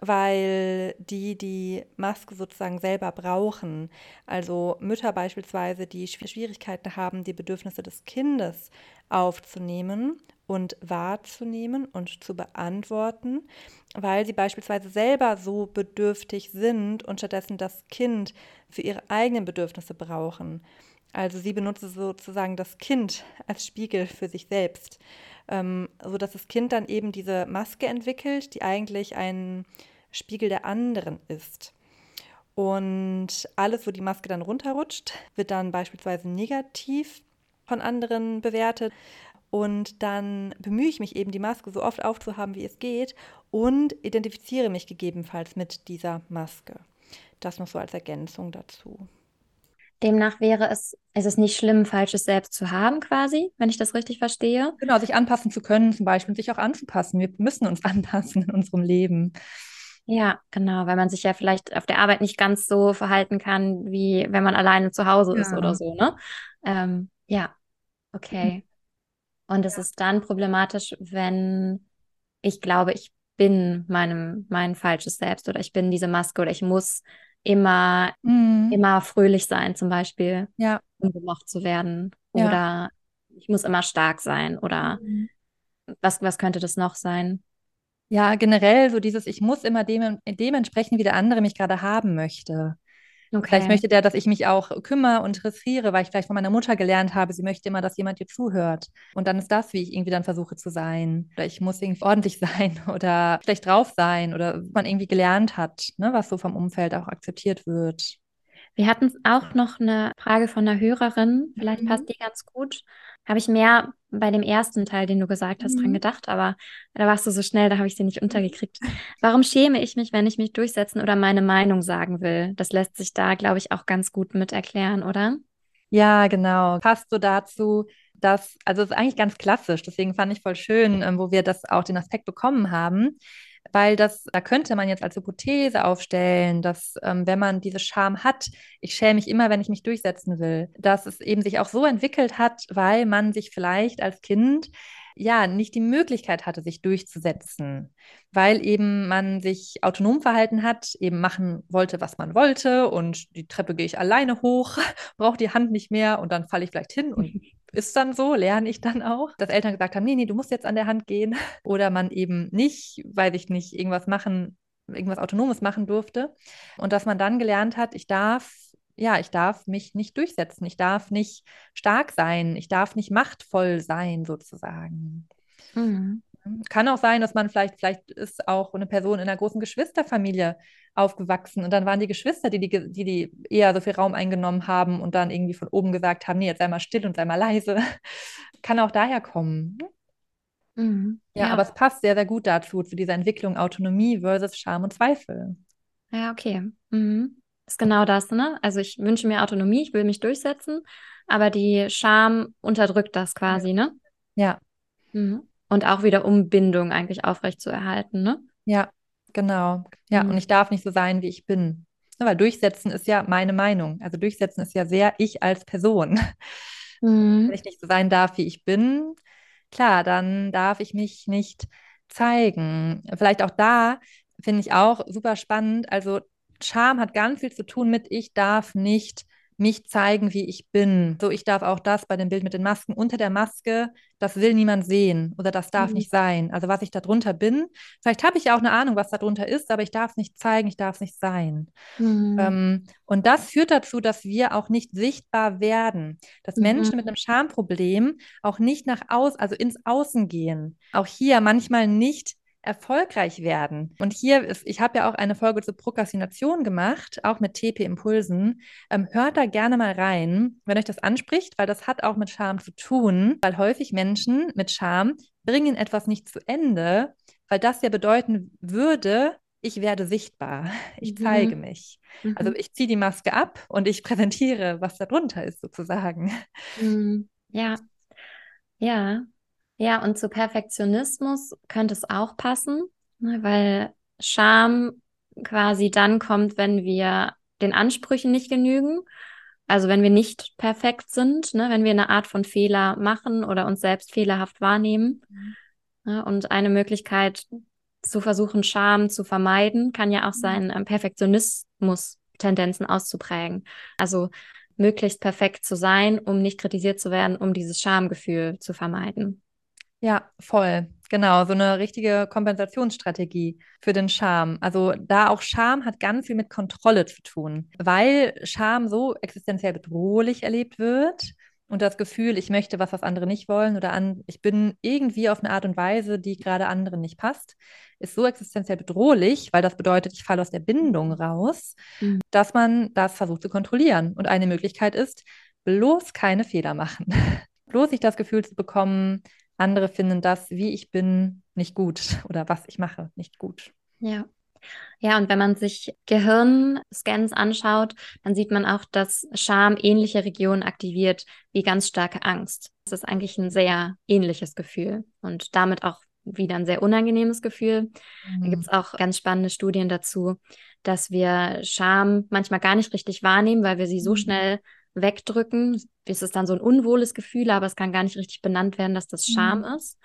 weil die die Maske sozusagen selber brauchen. Also Mütter beispielsweise, die Schwierigkeiten haben, die Bedürfnisse des Kindes aufzunehmen und wahrzunehmen und zu beantworten, weil sie beispielsweise selber so bedürftig sind und stattdessen das Kind für ihre eigenen Bedürfnisse brauchen. Also sie benutzen sozusagen das Kind als Spiegel für sich selbst, ähm, sodass das Kind dann eben diese Maske entwickelt, die eigentlich ein Spiegel der anderen ist. Und alles, wo die Maske dann runterrutscht, wird dann beispielsweise negativ von anderen bewertet. Und dann bemühe ich mich eben, die Maske so oft aufzuhaben, wie es geht und identifiziere mich gegebenenfalls mit dieser Maske. Das noch so als Ergänzung dazu. Demnach wäre es, ist es nicht schlimm, falsches Selbst zu haben, quasi, wenn ich das richtig verstehe. Genau, sich anpassen zu können, zum Beispiel, und sich auch anzupassen. Wir müssen uns anpassen in unserem Leben. Ja, genau, weil man sich ja vielleicht auf der Arbeit nicht ganz so verhalten kann, wie wenn man alleine zu Hause ja. ist oder so, ne? Ähm, ja, okay. Und es ja. ist dann problematisch, wenn ich glaube, ich bin meinem, mein falsches Selbst oder ich bin diese Maske oder ich muss immer, mhm. immer fröhlich sein, zum Beispiel, ja. um gemocht zu werden. Ja. Oder ich muss immer stark sein. Oder mhm. was, was könnte das noch sein? Ja, generell so dieses, ich muss immer dem, dementsprechend, wie der andere mich gerade haben möchte. Okay. Vielleicht möchte der, dass ich mich auch kümmere und interessiere, weil ich vielleicht von meiner Mutter gelernt habe, sie möchte immer, dass jemand ihr zuhört. Und dann ist das, wie ich irgendwie dann versuche zu sein. Oder ich muss irgendwie ordentlich sein oder schlecht drauf sein oder man irgendwie gelernt hat, ne, was so vom Umfeld auch akzeptiert wird. Wir hatten auch noch eine Frage von einer Hörerin, vielleicht mhm. passt die ganz gut. Habe ich mehr bei dem ersten Teil, den du gesagt hast, mhm. dran gedacht, aber da warst du so schnell, da habe ich sie nicht untergekriegt. Warum schäme ich mich, wenn ich mich durchsetzen oder meine Meinung sagen will? Das lässt sich da, glaube ich, auch ganz gut mit erklären, oder? Ja, genau. Passt so dazu, dass, also es ist eigentlich ganz klassisch, deswegen fand ich voll schön, ähm, wo wir das auch den Aspekt bekommen haben weil das, da könnte man jetzt als Hypothese aufstellen, dass ähm, wenn man diese Scham hat, ich schäme mich immer, wenn ich mich durchsetzen will, dass es eben sich auch so entwickelt hat, weil man sich vielleicht als Kind ja nicht die Möglichkeit hatte, sich durchzusetzen, weil eben man sich autonom verhalten hat, eben machen wollte, was man wollte und die Treppe gehe ich alleine hoch, brauche die Hand nicht mehr und dann falle ich vielleicht hin und ist dann so, lerne ich dann auch, dass Eltern gesagt haben, nee, nee, du musst jetzt an der Hand gehen oder man eben nicht, weil ich nicht irgendwas machen, irgendwas Autonomes machen durfte und dass man dann gelernt hat, ich darf ja, ich darf mich nicht durchsetzen, ich darf nicht stark sein, ich darf nicht machtvoll sein, sozusagen. Mhm. Kann auch sein, dass man vielleicht, vielleicht ist auch eine Person in einer großen Geschwisterfamilie aufgewachsen und dann waren die Geschwister, die, die, die, die eher so viel Raum eingenommen haben und dann irgendwie von oben gesagt haben, nee, jetzt sei mal still und sei mal leise. Kann auch daher kommen. Mhm. Ja, ja, aber es passt sehr, sehr gut dazu, zu dieser Entwicklung Autonomie versus Scham und Zweifel. Ja, okay. Mhm ist genau das, ne? Also ich wünsche mir Autonomie, ich will mich durchsetzen, aber die Scham unterdrückt das quasi, ne? Ja. Mhm. Und auch wieder um Bindung eigentlich aufrecht zu erhalten, ne? Ja, genau. Ja, mhm. und ich darf nicht so sein, wie ich bin. weil durchsetzen ist ja meine Meinung. Also durchsetzen ist ja sehr ich als Person. Mhm. Wenn ich nicht so sein darf, wie ich bin, klar, dann darf ich mich nicht zeigen. Vielleicht auch da finde ich auch super spannend. Also Charme hat ganz viel zu tun mit, ich darf nicht mich zeigen, wie ich bin. So, ich darf auch das bei dem Bild mit den Masken unter der Maske, das will niemand sehen oder das darf mhm. nicht sein. Also was ich da drunter bin, vielleicht habe ich ja auch eine Ahnung, was da drunter ist, aber ich darf es nicht zeigen, ich darf es nicht sein. Mhm. Ähm, und das führt dazu, dass wir auch nicht sichtbar werden, dass mhm. Menschen mit einem Schamproblem auch nicht nach außen, also ins Außen gehen. Auch hier manchmal nicht erfolgreich werden. Und hier ist, ich habe ja auch eine Folge zur Prokrastination gemacht, auch mit TP-Impulsen. Ähm, hört da gerne mal rein, wenn euch das anspricht, weil das hat auch mit Scham zu tun, weil häufig Menschen mit Scham bringen etwas nicht zu Ende, weil das ja bedeuten würde, ich werde sichtbar, ich mhm. zeige mich. Also mhm. Also ich ziehe die Maske ab und ich präsentiere, was da drunter ist, sozusagen. Mhm. Ja, ja, ja, und zu Perfektionismus könnte es auch passen, ne, weil Scham quasi dann kommt, wenn wir den Ansprüchen nicht genügen. Also wenn wir nicht perfekt sind, ne, wenn wir eine Art von Fehler machen oder uns selbst fehlerhaft wahrnehmen. Mhm. Ne, und eine Möglichkeit zu versuchen, Scham zu vermeiden, kann ja auch mhm. sein, ähm, Perfektionismus-Tendenzen auszuprägen. Also möglichst perfekt zu sein, um nicht kritisiert zu werden, um dieses Schamgefühl zu vermeiden. Ja, voll. Genau, so eine richtige Kompensationsstrategie für den Scham. Also da auch Scham hat ganz viel mit Kontrolle zu tun, weil Scham so existenziell bedrohlich erlebt wird und das Gefühl, ich möchte was, was andere nicht wollen oder an, ich bin irgendwie auf eine Art und Weise, die gerade anderen nicht passt, ist so existenziell bedrohlich, weil das bedeutet, ich falle aus der Bindung raus, mhm. dass man das versucht zu kontrollieren. Und eine Möglichkeit ist, bloß keine Fehler machen. bloß nicht das Gefühl zu bekommen, andere finden das, wie ich bin, nicht gut oder was ich mache, nicht gut. Ja. Ja, und wenn man sich Gehirnscans anschaut, dann sieht man auch, dass Scham ähnliche Regionen aktiviert wie ganz starke Angst. Das ist eigentlich ein sehr ähnliches Gefühl und damit auch wieder ein sehr unangenehmes Gefühl. Mhm. Da gibt es auch ganz spannende Studien dazu, dass wir Scham manchmal gar nicht richtig wahrnehmen, weil wir sie so mhm. schnell wegdrücken. Es ist dann so ein unwohles Gefühl, aber es kann gar nicht richtig benannt werden, dass das Scham mhm. ist.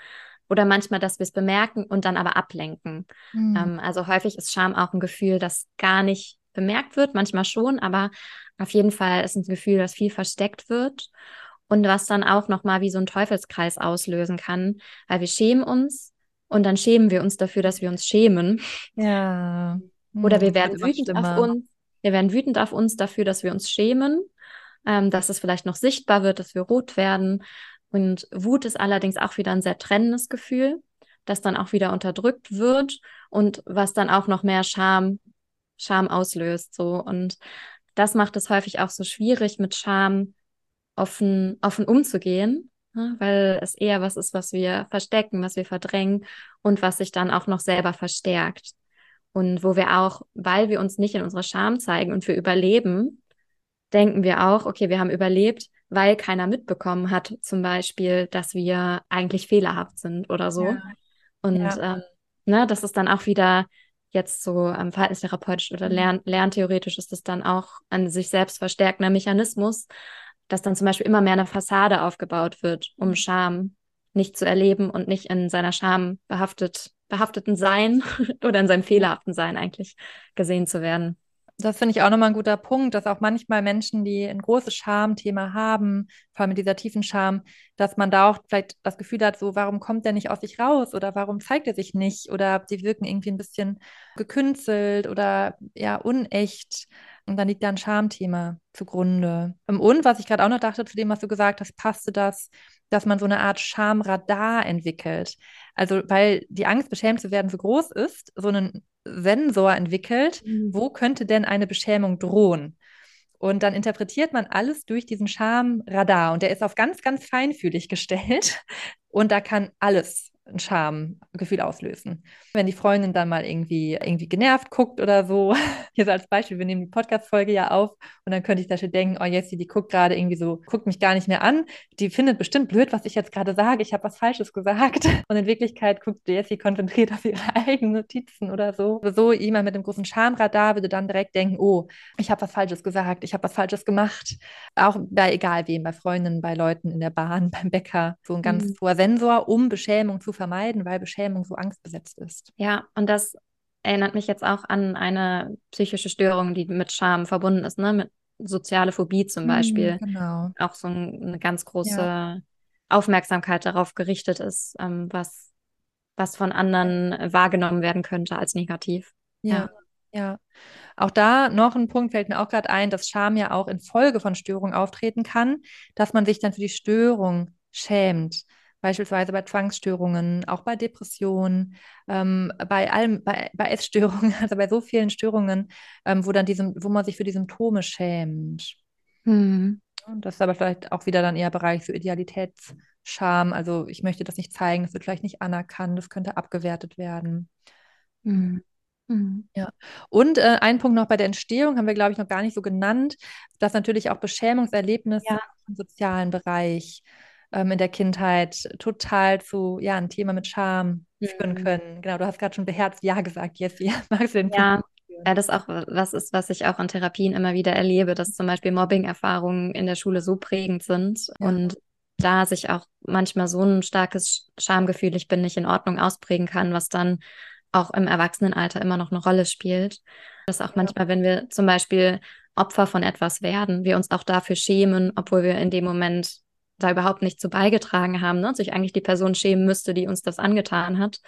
Oder manchmal, dass wir es bemerken und dann aber ablenken. Mhm. Ähm, also häufig ist Scham auch ein Gefühl, das gar nicht bemerkt wird, manchmal schon, aber auf jeden Fall ist ein Gefühl, das viel versteckt wird und was dann auch nochmal wie so ein Teufelskreis auslösen kann, weil wir schämen uns und dann schämen wir uns dafür, dass wir uns schämen. Ja. Oder wir hm, werden wütend auf uns. Wir werden wütend auf uns dafür, dass wir uns schämen ähm, dass es vielleicht noch sichtbar wird, dass wir rot werden. Und Wut ist allerdings auch wieder ein sehr trennendes Gefühl, das dann auch wieder unterdrückt wird und was dann auch noch mehr Scham, Scham auslöst. So. Und das macht es häufig auch so schwierig, mit Scham offen, offen umzugehen, ne? weil es eher was ist, was wir verstecken, was wir verdrängen und was sich dann auch noch selber verstärkt. Und wo wir auch, weil wir uns nicht in unserer Scham zeigen und wir überleben, denken wir auch, okay, wir haben überlebt, weil keiner mitbekommen hat, zum Beispiel, dass wir eigentlich fehlerhaft sind oder so. Ja. Und ja. Ähm, ne, das ist dann auch wieder jetzt so ähm, verhaltenstherapeutisch oder mhm. lern lerntheoretisch ist das dann auch ein sich selbst verstärkender Mechanismus, dass dann zum Beispiel immer mehr eine Fassade aufgebaut wird, um mhm. Scham nicht zu erleben und nicht in seiner Scham behaftet, behafteten Sein oder in seinem fehlerhaften Sein eigentlich gesehen zu werden. Das finde ich auch nochmal ein guter Punkt, dass auch manchmal Menschen, die ein großes Schamthema haben, vor allem mit dieser tiefen Scham, dass man da auch vielleicht das Gefühl hat, so, warum kommt der nicht aus sich raus oder warum zeigt er sich nicht oder sie wirken irgendwie ein bisschen gekünstelt oder ja, unecht. Und dann liegt da ein Schamthema zugrunde. Und was ich gerade auch noch dachte zu dem, was du gesagt hast, passte das, dass man so eine Art Schamradar entwickelt. Also weil die Angst, beschämt zu werden, so groß ist, so einen Sensor entwickelt, mhm. wo könnte denn eine Beschämung drohen? Und dann interpretiert man alles durch diesen Schamradar. Und der ist auf ganz, ganz feinfühlig gestellt. Und da kann alles ein Schamgefühl auslösen. Wenn die Freundin dann mal irgendwie, irgendwie genervt guckt oder so, hier so als Beispiel, wir nehmen die Podcast-Folge ja auf und dann könnte ich da schon denken, oh Jessie, die guckt gerade irgendwie so, guckt mich gar nicht mehr an, die findet bestimmt blöd, was ich jetzt gerade sage, ich habe was Falsches gesagt und in Wirklichkeit guckt Jessie konzentriert auf ihre eigenen Notizen oder so. So jemand mit einem großen Schamradar würde dann direkt denken, oh, ich habe was Falsches gesagt, ich habe was Falsches gemacht. Auch bei egal wem, bei Freundinnen, bei Leuten in der Bahn, beim Bäcker, so ein ganz mhm. hoher Sensor, um Beschämung zu vermeiden, weil Beschämung so angstbesetzt ist. Ja, und das erinnert mich jetzt auch an eine psychische Störung, die mit Scham verbunden ist, ne? Mit soziale Phobie zum hm, Beispiel. genau. Auch so eine ganz große ja. Aufmerksamkeit darauf gerichtet ist, ähm, was, was von anderen wahrgenommen werden könnte als negativ. Ja, ja. ja. Auch da noch ein Punkt fällt mir auch gerade ein, dass Scham ja auch in Folge von Störungen auftreten kann, dass man sich dann für die Störung schämt beispielsweise bei Zwangsstörungen, auch bei Depressionen, ähm, bei allem, bei, bei Essstörungen, also bei so vielen Störungen, ähm, wo dann diese, wo man sich für die Symptome schämt. Hm. Und das ist aber vielleicht auch wieder dann eher Bereich für Idealitätsscham. Also ich möchte das nicht zeigen, das wird vielleicht nicht anerkannt, das könnte abgewertet werden. Hm. hm. Ja, und äh, ein Punkt noch bei der Entstehung haben wir, glaube ich, noch gar nicht so genannt, dass natürlich auch Beschämungserlebnisse ja. im sozialen Bereich ähm, in der Kindheit total zu, ja, ein Thema mit Scham mhm. führen können. Genau, du hast gerade schon beherzt Ja gesagt, Jessie. Magst du den ja. Ja, das auch was ist, was ich auch in Therapien immer wieder erlebe, dass zum Beispiel Mobbing-Erfahrungen in der Schule so prägend sind ja. und da sich auch manchmal so ein starkes Schamgefühl, ich bin nicht in Ordnung, ausprägen kann, was dann auch im Erwachsenenalter immer noch eine Rolle spielt. Dass auch manchmal, wenn wir zum Beispiel Opfer von etwas werden, wir uns auch dafür schämen, obwohl wir in dem Moment da überhaupt nicht zu beigetragen haben ne? und sich eigentlich die Person schämen müsste, die uns das angetan hat.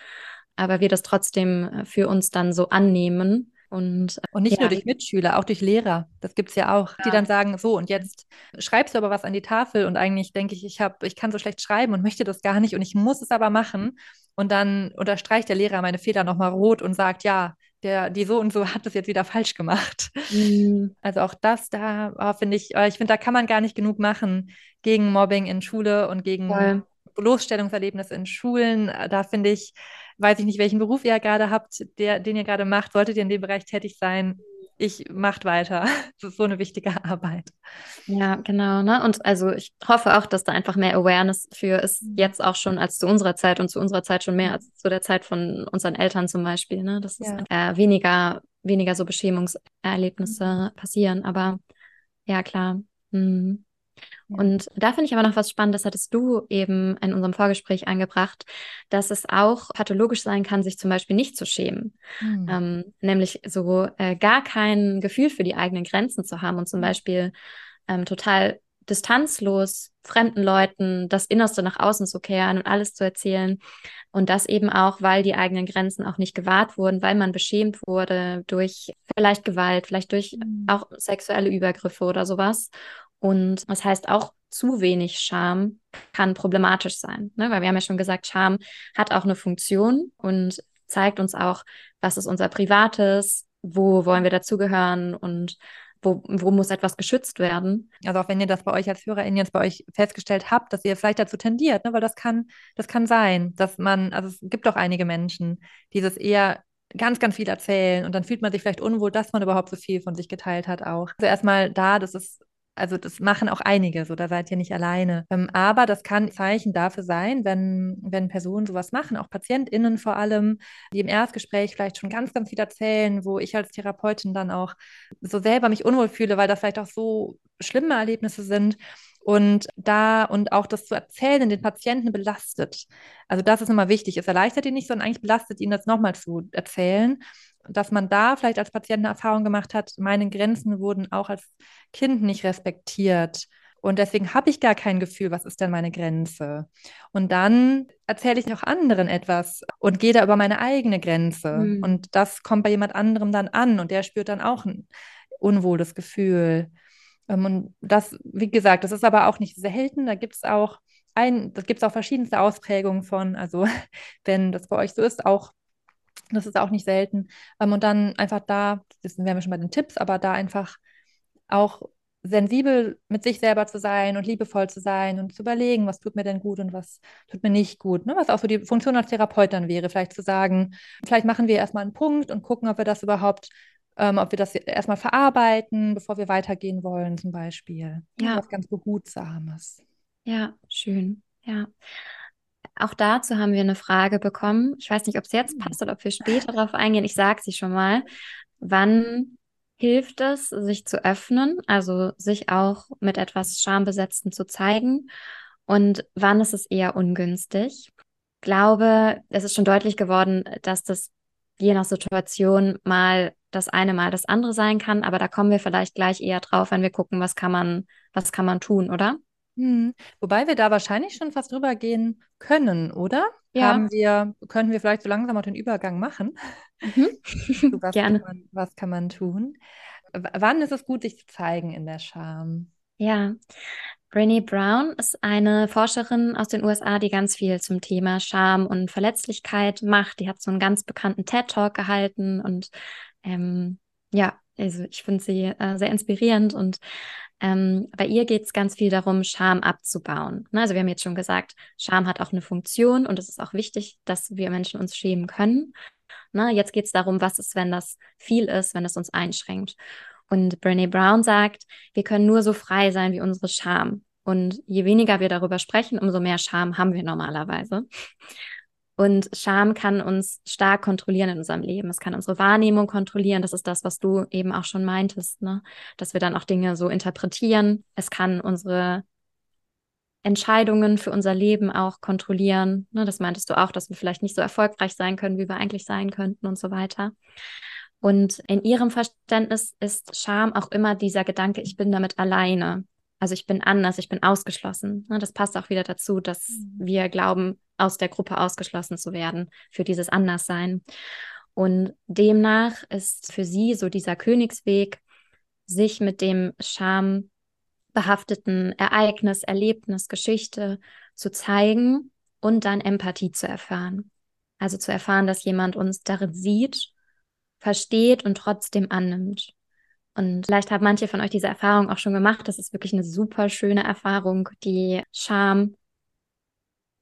Aber wir das trotzdem äh, für uns dann so annehmen. Und, äh, und nicht ja. nur durch Mitschüler, auch durch Lehrer. Das gibt es ja auch, ja. die dann sagen, so und jetzt schreibst du aber was an die Tafel und eigentlich denke ich, ich, hab, ich kann so schlecht schreiben und möchte das gar nicht und ich muss es aber machen. Und dann unterstreicht der Lehrer meine Fehler nochmal rot und sagt, ja, der, die so und so hat das jetzt wieder falsch gemacht. Mhm. Also auch das da oh, finde ich, oh, ich finde, da kann man gar nicht genug machen gegen Mobbing in Schule und gegen Voll. Bloßstellungserlebnisse in Schulen. Da finde ich, weiß ich nicht, welchen Beruf ihr gerade habt, der, den ihr gerade macht, solltet ihr in dem Bereich tätig sein, ich macht weiter. Das ist so eine wichtige Arbeit. Ja, genau. Ne? Und also ich hoffe auch, dass da einfach mehr Awareness für ist, mhm. jetzt auch schon als zu unserer Zeit und zu unserer Zeit schon mehr mhm. als zu der Zeit von unseren Eltern zum Beispiel. Ne? Dass ja. es äh, weniger, weniger so Beschämungserlebnisse mhm. passieren. Aber ja, klar. Mhm. Und da finde ich aber noch was spannend, das hattest du eben in unserem Vorgespräch angebracht, dass es auch pathologisch sein kann, sich zum Beispiel nicht zu schämen. Mhm. Ähm, nämlich so äh, gar kein Gefühl für die eigenen Grenzen zu haben und zum hm. Beispiel ähm, total distanzlos fremden Leuten das Innerste nach außen zu kehren und alles zu erzählen. Und das eben auch, weil die eigenen Grenzen auch nicht gewahrt wurden, weil man beschämt wurde durch vielleicht Gewalt, vielleicht durch mhm. auch sexuelle Übergriffe oder sowas. Und das heißt auch, zu wenig Scham kann problematisch sein, ne? weil wir haben ja schon gesagt, Scham hat auch eine Funktion und zeigt uns auch, was ist unser Privates, wo wollen wir dazugehören und wo, wo muss etwas geschützt werden. Also auch wenn ihr das bei euch als HörerInnen jetzt bei euch festgestellt habt, dass ihr vielleicht dazu tendiert, ne? weil das kann, das kann sein, dass man, also es gibt auch einige Menschen, die das eher ganz, ganz viel erzählen und dann fühlt man sich vielleicht unwohl, dass man überhaupt so viel von sich geteilt hat auch. Also erstmal da, das ist also das machen auch einige, so da seid ihr nicht alleine. Ähm, aber das kann Zeichen dafür sein, wenn, wenn Personen sowas machen, auch PatientInnen vor allem, die im Erstgespräch vielleicht schon ganz, ganz viel erzählen, wo ich als Therapeutin dann auch so selber mich unwohl fühle, weil das vielleicht auch so schlimme Erlebnisse sind. Und da und auch das zu erzählen den Patienten belastet. Also das ist immer wichtig. Es erleichtert ihn nicht, sondern eigentlich belastet ihn das nochmal zu erzählen dass man da vielleicht als Patient eine Erfahrung gemacht hat, meine Grenzen wurden auch als Kind nicht respektiert. Und deswegen habe ich gar kein Gefühl, was ist denn meine Grenze? Und dann erzähle ich auch anderen etwas und gehe da über meine eigene Grenze. Mhm. Und das kommt bei jemand anderem dann an und der spürt dann auch ein unwohles Gefühl. Ähm, und das, wie gesagt, das ist aber auch nicht selten. Da gibt es auch ein, das gibt es auch verschiedenste Ausprägungen von. Also wenn das bei euch so ist, auch das ist auch nicht selten. Ähm, und dann einfach da, das wären wir schon bei den Tipps, aber da einfach auch sensibel mit sich selber zu sein und liebevoll zu sein und zu überlegen, was tut mir denn gut und was tut mir nicht gut. Ne? Was auch so die Funktion als Therapeut dann wäre, vielleicht zu sagen, vielleicht machen wir erstmal einen Punkt und gucken, ob wir das überhaupt, ähm, ob wir das erstmal verarbeiten, bevor wir weitergehen wollen, zum Beispiel. Ja. Was ganz Behutsames. Ja, schön. Ja. Auch dazu haben wir eine Frage bekommen. Ich weiß nicht, ob es jetzt hm. passt oder ob wir später darauf eingehen. Ich sage sie schon mal. Wann hilft es, sich zu öffnen, also sich auch mit etwas Schambesetzten zu zeigen? Und wann ist es eher ungünstig? Ich glaube, es ist schon deutlich geworden, dass das je nach Situation mal das eine mal das andere sein kann, aber da kommen wir vielleicht gleich eher drauf, wenn wir gucken, was kann man, was kann man tun, oder? Hm. Wobei wir da wahrscheinlich schon fast drüber gehen können, oder? Ja. Haben wir, könnten wir vielleicht so langsam auch den Übergang machen? Mhm. was, Gerne. Kann man, was kann man tun? W wann ist es gut, sich zu zeigen in der Scham? Ja, Brené Brown ist eine Forscherin aus den USA, die ganz viel zum Thema Scham und Verletzlichkeit macht. Die hat so einen ganz bekannten TED-Talk gehalten und ähm, ja, also ich finde sie äh, sehr inspirierend und ähm, bei ihr geht es ganz viel darum, Scham abzubauen. Ne? Also wir haben jetzt schon gesagt, Scham hat auch eine Funktion und es ist auch wichtig, dass wir Menschen uns schämen können. Ne? Jetzt geht es darum, was ist, wenn das viel ist, wenn es uns einschränkt. Und Brene Brown sagt, wir können nur so frei sein wie unsere Scham. Und je weniger wir darüber sprechen, umso mehr Scham haben wir normalerweise. Und Scham kann uns stark kontrollieren in unserem Leben. Es kann unsere Wahrnehmung kontrollieren. Das ist das, was du eben auch schon meintest, ne? Dass wir dann auch Dinge so interpretieren. Es kann unsere Entscheidungen für unser Leben auch kontrollieren. Ne? Das meintest du auch, dass wir vielleicht nicht so erfolgreich sein können, wie wir eigentlich sein könnten und so weiter. Und in ihrem Verständnis ist Scham auch immer dieser Gedanke, ich bin damit alleine. Also ich bin anders, ich bin ausgeschlossen. Ne? Das passt auch wieder dazu, dass mhm. wir glauben, aus der Gruppe ausgeschlossen zu werden für dieses Anderssein. Und demnach ist für sie so dieser Königsweg, sich mit dem schambehafteten Ereignis, Erlebnis, Geschichte zu zeigen und dann Empathie zu erfahren. Also zu erfahren, dass jemand uns darin sieht, versteht und trotzdem annimmt. Und vielleicht haben manche von euch diese Erfahrung auch schon gemacht. Das ist wirklich eine super schöne Erfahrung, die Scham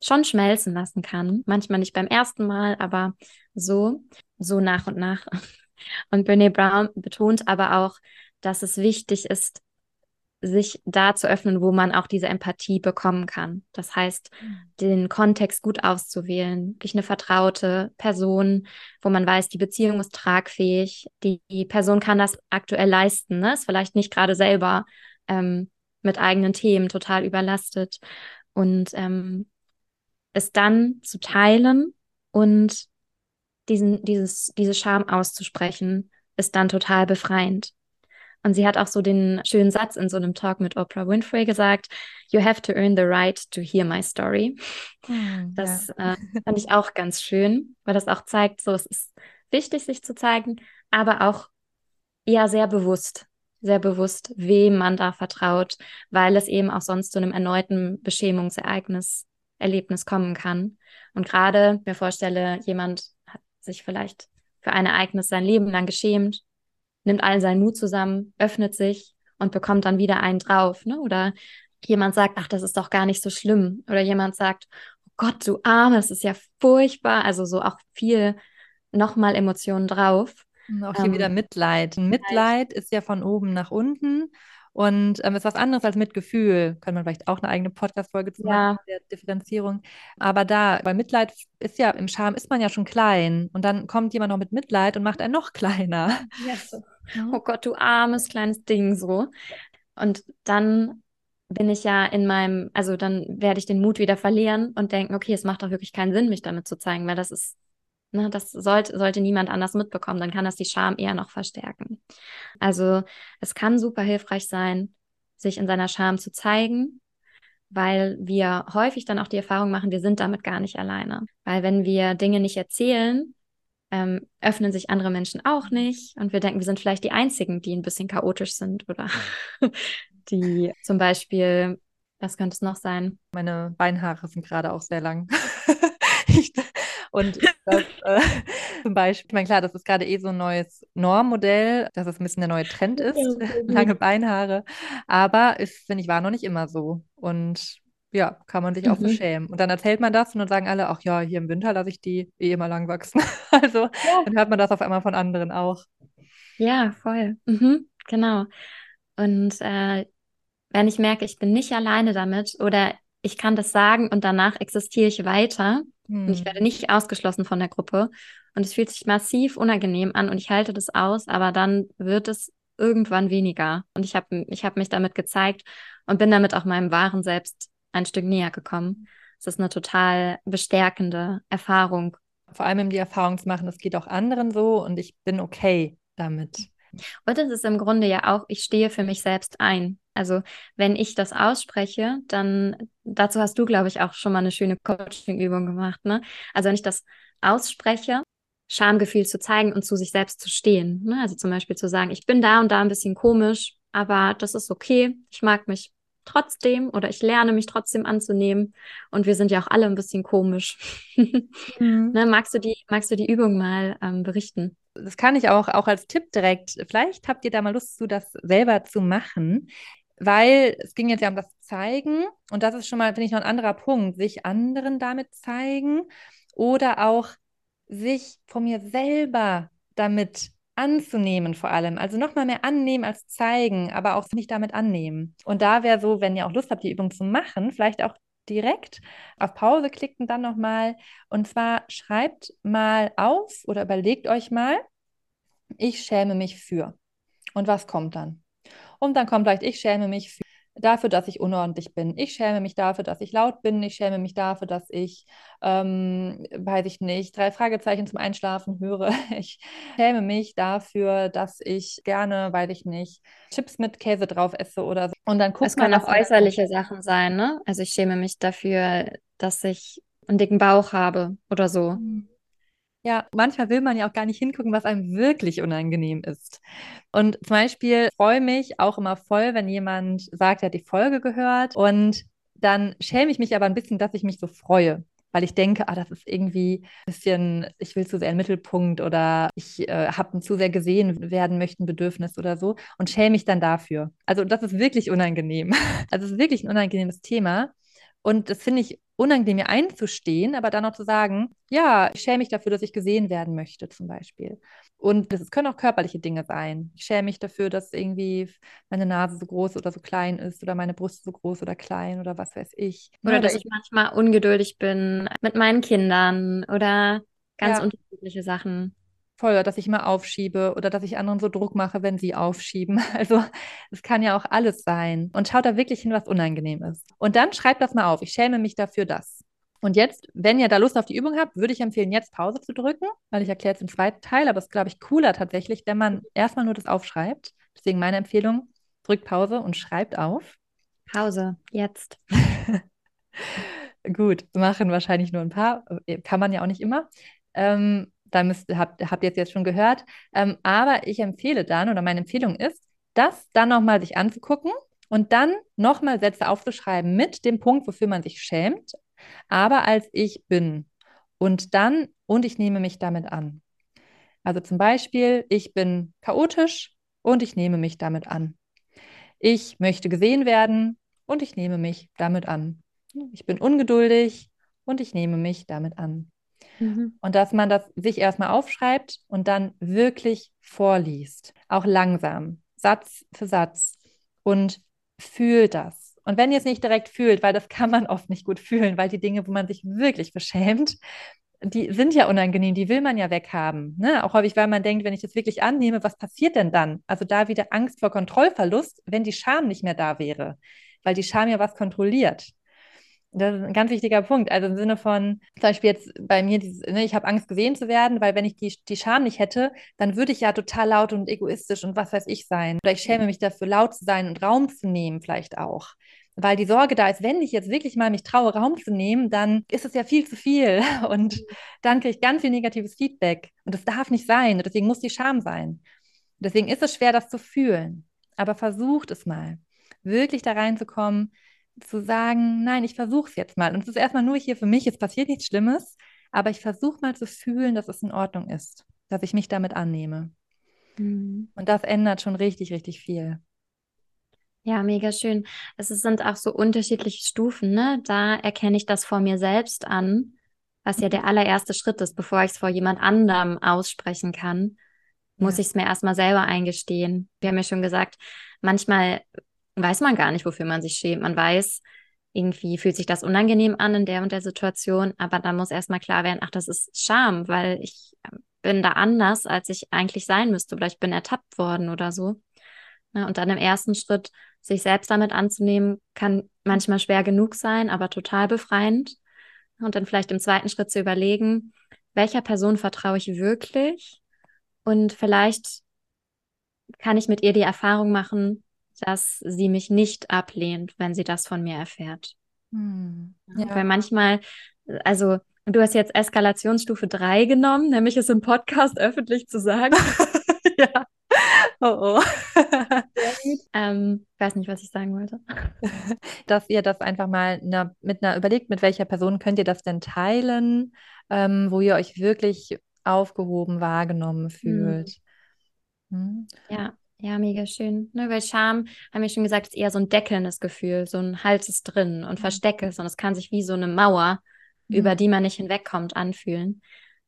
schon schmelzen lassen kann. Manchmal nicht beim ersten Mal, aber so, so nach und nach. Und Brene Brown betont aber auch, dass es wichtig ist, sich da zu öffnen, wo man auch diese Empathie bekommen kann. Das heißt, mhm. den Kontext gut auszuwählen, wirklich eine vertraute Person, wo man weiß, die Beziehung ist tragfähig, die, die Person kann das aktuell leisten, ne? ist vielleicht nicht gerade selber ähm, mit eigenen Themen total überlastet und ähm, es dann zu teilen und diesen, dieses, diese Scham auszusprechen, ist dann total befreiend. Und sie hat auch so den schönen Satz in so einem Talk mit Oprah Winfrey gesagt, You have to earn the right to hear my story. Hm, das ja. äh, fand ich auch ganz schön, weil das auch zeigt, so es ist wichtig, sich zu zeigen, aber auch eher sehr bewusst, sehr bewusst, wem man da vertraut, weil es eben auch sonst zu einem erneuten Beschämungsereignis, Erlebnis kommen kann. Und gerade mir vorstelle, jemand hat sich vielleicht für ein Ereignis sein Leben lang geschämt nimmt all seinen Mut zusammen, öffnet sich und bekommt dann wieder einen drauf. Ne? Oder jemand sagt, ach, das ist doch gar nicht so schlimm. Oder jemand sagt, oh Gott, du Arme, das ist ja furchtbar. Also so auch viel nochmal Emotionen drauf. Und auch hier ähm, wieder Mitleid. Mitleid ist ja von oben nach unten Und ähm, ist was anderes als Mitgefühl. Können wir vielleicht auch eine eigene Podcast-Folge zu Ja. machen, der Differenzierung. Aber da, bei Mitleid ist ja, im Scham ist man ja schon klein. Und dann kommt jemand noch mit Mitleid und macht einen noch kleiner. Ja, so. Oh Gott, du armes kleines Ding, so. Und dann bin ich ja in meinem, also dann werde ich den Mut wieder verlieren und denken, okay, es macht doch wirklich keinen Sinn, mich damit zu zeigen, weil das ist, ne, das sollte, sollte niemand anders mitbekommen, dann kann das die Scham eher noch verstärken. Also es kann super hilfreich sein, sich in seiner Scham zu zeigen, weil wir häufig dann auch die Erfahrung machen, wir sind damit gar nicht alleine. Weil wenn wir Dinge nicht erzählen, ähm, öffnen sich andere Menschen auch nicht und wir denken, wir sind vielleicht die Einzigen, die ein bisschen chaotisch sind oder die zum Beispiel, was könnte es noch sein? Meine Beinhaare sind gerade auch sehr lang. ich, und das, äh, zum Beispiel, ich meine, klar, das ist gerade eh so ein neues Normmodell, dass es ein bisschen der neue Trend ist, lange Beinhaare. Aber ist, finde ich, war noch nicht immer so. Und ja, kann man sich auch Mhm. für schämen. Und dann erzählt man das und dann sagen alle, ach ja, hier im Winter lasse ich die eh immer lang wachsen. Also Ja. dann hört man das auf einmal von anderen auch. Ja, voll. Mhm, genau. Und äh, wenn ich merke, ich bin nicht alleine damit oder ich kann das sagen und danach existiere ich weiter und ich Hm. werde nicht ausgeschlossen von der Gruppe und es fühlt sich massiv unangenehm an und ich halte das aus, aber dann wird es irgendwann weniger. Und ich habe ich hab mich damit gezeigt und bin damit auch meinem wahren Selbst ein Stück näher gekommen. Es ist eine total bestärkende Erfahrung. Vor allem die Erfahrung zu machen, das geht auch anderen so und ich bin okay damit. Und es ist im Grunde ja auch, ich stehe für mich selbst ein. Also wenn ich das ausspreche, dann dazu hast du, glaube ich, auch schon mal eine schöne Coaching-Übung gemacht, ne? Also wenn ich das ausspreche, Schamgefühl zu zeigen und zu sich selbst zu stehen. Ne? Also zum Beispiel zu sagen, ich bin da und da ein bisschen komisch, aber das ist okay. Ich mag mich trotzdem oder ich lerne mich trotzdem anzunehmen. Und wir sind ja auch alle ein bisschen komisch. ne? Magst du die, magst du die Übung mal ähm, berichten? Das kann ich auch, auch als Tipp direkt. Vielleicht habt ihr da mal Lust zu, das selber zu machen, weil es ging jetzt ja um das Zeigen und das ist schon mal, finde ich, noch ein anderer Punkt, sich anderen damit zeigen oder auch sich von mir selber damit anzunehmen vor allem. Also nochmal mehr annehmen als zeigen, aber auch nicht damit annehmen. Und da wäre so, wenn ihr auch Lust habt, die Übung zu machen, vielleicht auch direkt auf Pause klickt und dann nochmal. Und zwar schreibt mal auf oder überlegt euch mal, ich schäme mich für. Und was kommt dann? Und dann kommt vielleicht, ich schäme mich für, dafür, dass ich unordentlich bin. Ich schäme mich dafür, dass ich laut bin. Ich schäme mich dafür, dass ich, ähm, weiß ich nicht, drei Fragezeichen zum Einschlafen höre. Ich schäme mich dafür, dass ich gerne, weiß ich nicht, Chips mit Käse drauf esse oder so. Und dann guckt Es können man, auch äußerliche Sachen sein, ne? Also ich schäme mich dafür, dass ich einen dicken Bauch habe oder so. Ja, manchmal will man ja auch gar nicht hingucken, was einem wirklich unangenehm ist. Und zum Beispiel freue mich auch immer voll, wenn jemand sagt, er hat die Folge gehört. Und dann schäme ich mich aber ein bisschen, dass ich mich so freue. Weil ich denke, ah, das ist irgendwie ein bisschen, ich will zu sehr im Mittelpunkt oder ich äh, habe ein zu sehr gesehen werden möchten Bedürfnis oder so und schäme mich dann dafür. Also das ist wirklich unangenehm. Also es ist wirklich ein unangenehmes Thema. Und das finde ich unangenehm, mir einzustehen, aber dann auch zu sagen, ja, ich schäme mich dafür, dass ich gesehen werden möchte, zum Beispiel. Und das können auch körperliche Dinge sein. Ich schäme mich dafür, dass irgendwie meine Nase so groß oder so klein ist oder meine Brust so groß oder klein oder was weiß ich. Oder Ja, dass ich manchmal ungeduldig bin mit meinen Kindern oder ganz Ja. unterschiedliche Sachen. Voll, dass ich mal aufschiebe oder dass ich anderen so Druck mache, wenn sie aufschieben. Also es kann ja auch alles sein. Und schaut da wirklich hin, was unangenehm ist. Und dann schreibt das mal auf. Ich schäme mich dafür, das. Und jetzt, wenn ihr da Lust auf die Übung habt, würde ich empfehlen, jetzt Pause zu drücken, weil ich erkläre es im zweiten Teil, aber es ist, glaube ich, cooler tatsächlich, wenn man erstmal nur das aufschreibt. Deswegen meine Empfehlung, drückt Pause und schreibt auf. Pause, jetzt. Gut, machen wahrscheinlich nur ein paar, äh, kann man ja auch nicht immer. Ähm, da müsst, habt, habt ihr jetzt, jetzt schon gehört. Ähm, aber ich empfehle dann, oder meine Empfehlung ist, das dann nochmal sich anzugucken und dann nochmal Sätze aufzuschreiben mit dem Punkt, wofür man sich schämt, aber als ich bin. Und dann, und ich nehme mich damit an. Also zum Beispiel, ich bin chaotisch und ich nehme mich damit an. Ich möchte gesehen werden und ich nehme mich damit an. Ich bin ungeduldig und ich nehme mich damit an. Mhm. Und dass man das sich erstmal aufschreibt und dann wirklich vorliest. Auch langsam, Satz für Satz. und fühlt das. Und wenn ihr es nicht direkt fühlt, weil das kann man oft nicht gut fühlen, weil die Dinge, wo man sich wirklich beschämt, die sind ja unangenehm, die will man ja weghaben. Ne? Auch häufig, weil man denkt, wenn ich das wirklich annehme, was passiert denn dann? Also da wieder Angst vor Kontrollverlust, wenn die Scham nicht mehr da wäre, weil die Scham ja was kontrolliert. Das ist ein ganz wichtiger Punkt. Also im Sinne von, zum Beispiel jetzt bei mir, dieses, ne, ich habe Angst gesehen zu werden, weil wenn ich die, die Scham nicht hätte, dann würde ich ja total laut und egoistisch und was weiß ich sein. Oder ich schäme mich dafür, laut zu sein und Raum zu nehmen, vielleicht auch. Weil die Sorge da ist, wenn ich jetzt wirklich mal mich traue, Raum zu nehmen, dann ist es ja viel zu viel. Und mhm. dann kriege ich ganz viel negatives Feedback. Und das darf nicht sein. Und deswegen muss die Scham sein. Deswegen ist es schwer, das zu fühlen. Aber versucht es mal, wirklich da reinzukommen, zu sagen, nein, ich versuche es jetzt mal. Und es ist erstmal nur hier für mich, es passiert nichts Schlimmes, aber ich versuche mal zu fühlen, dass es in Ordnung ist, dass ich mich damit annehme. Mhm. Und das ändert schon richtig, richtig viel. Ja, mega schön. Es sind auch so unterschiedliche Stufen, ne? Da erkenne ich das vor mir selbst an, was ja der mhm. allererste Schritt ist, bevor ich es vor jemand anderem aussprechen kann, muss ja. ich es mir erstmal selber eingestehen. Wir haben ja schon gesagt, manchmal weiß man gar nicht, wofür man sich schämt. Man weiß, irgendwie fühlt sich das unangenehm an in der und der Situation, aber dann muss erstmal klar werden, ach, das ist Scham, weil ich bin da anders, als ich eigentlich sein müsste oder ich bin ertappt worden oder so. Ne, und dann im ersten Schritt sich selbst damit anzunehmen, kann manchmal schwer genug sein, aber total befreiend. Und dann vielleicht im zweiten Schritt zu überlegen, welcher Person vertraue ich wirklich? Und vielleicht kann ich mit ihr die Erfahrung machen, dass sie mich nicht ablehnt, wenn sie das von mir erfährt. Hm, ja. Weil manchmal, also du hast jetzt Eskalationsstufe 3 genommen, nämlich es im Podcast öffentlich zu sagen. ja. Oh oh. ähm, weiß nicht, was ich sagen wollte. Dass ihr das einfach mal ne, mit einer überlegt, mit welcher Person könnt ihr das denn teilen, ähm, wo ihr euch wirklich aufgehoben, wahrgenommen hm. fühlt. Hm. Hm? Ja, ja, mega schön. Ne, weil Scham, haben wir schon gesagt, ist eher so ein deckelndes Gefühl, so ein Hals ist drin und mhm. Versteck ist und es kann sich wie so eine Mauer, mhm. über die man nicht hinwegkommt, anfühlen.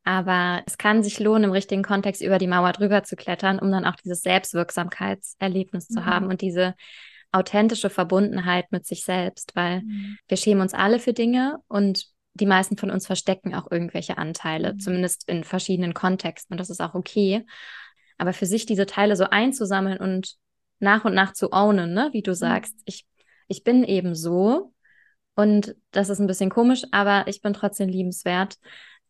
Aber es kann sich lohnen, im richtigen Kontext über die Mauer drüber zu klettern, um dann auch dieses Selbstwirksamkeitserlebnis mhm. zu haben und diese authentische Verbundenheit mit sich selbst, weil mhm. wir schämen uns alle für Dinge und die meisten von uns verstecken auch irgendwelche Anteile, mhm. zumindest in verschiedenen Kontexten und das ist auch okay. Aber für sich diese Teile so einzusammeln und nach und nach zu ownen, ne? wie du mhm. sagst, ich, ich bin eben so und das ist ein bisschen komisch, aber ich bin trotzdem liebenswert.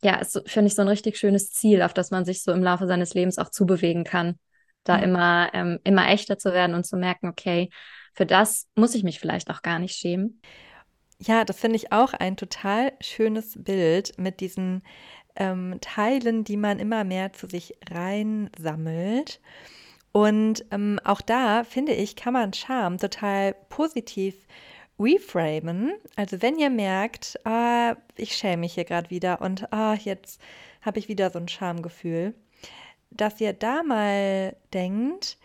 Ja, ist, finde ich, so ein richtig schönes Ziel, auf das man sich so im Laufe seines Lebens auch zubewegen kann. Da mhm. immer, ähm, immer echter zu werden und zu merken, okay, für das muss ich mich vielleicht auch gar nicht schämen. Ja, das finde ich auch ein total schönes Bild mit diesen ähm, Teilen, die man immer mehr zu sich reinsammelt. Und ähm, auch da, finde ich, kann man Charme total positiv reframen. Also wenn ihr merkt, ah, ich schäme mich hier gerade wieder und ah, jetzt habe ich wieder so ein Schamgefühl, dass ihr da mal denkt,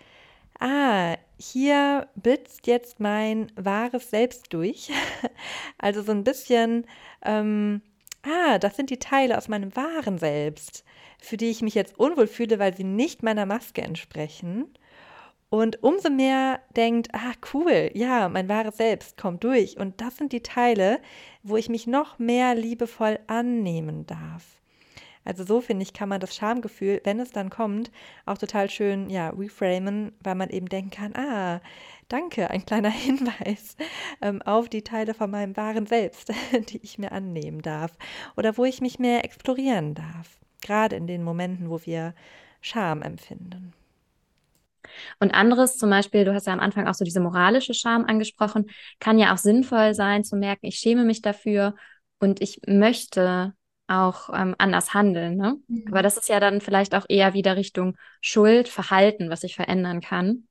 ah, hier blitzt jetzt mein wahres Selbst durch. also so ein bisschen ähm, ah, das sind die Teile aus meinem wahren Selbst, für die ich mich jetzt unwohl fühle, weil sie nicht meiner Maske entsprechen. Und umso mehr denkt, ah, cool, ja, mein wahres Selbst kommt durch. Und das sind die Teile, wo ich mich noch mehr liebevoll annehmen darf. Also so finde ich, kann man das Schamgefühl, wenn es dann kommt, auch total schön, ja, reframen, weil man eben denken kann, ah, danke, ein kleiner Hinweis ähm, auf die Teile von meinem wahren Selbst, die ich mir annehmen darf oder wo ich mich mehr explorieren darf. Gerade in den Momenten, wo wir Scham empfinden. Und anderes, zum Beispiel, du hast ja am Anfang auch so diese moralische Scham angesprochen, kann ja auch sinnvoll sein zu merken, ich schäme mich dafür und ich möchte auch ähm, anders handeln. Ne? Mhm. Aber das ist ja dann vielleicht auch eher wieder Richtung Schuld, Verhalten, was ich verändern kann.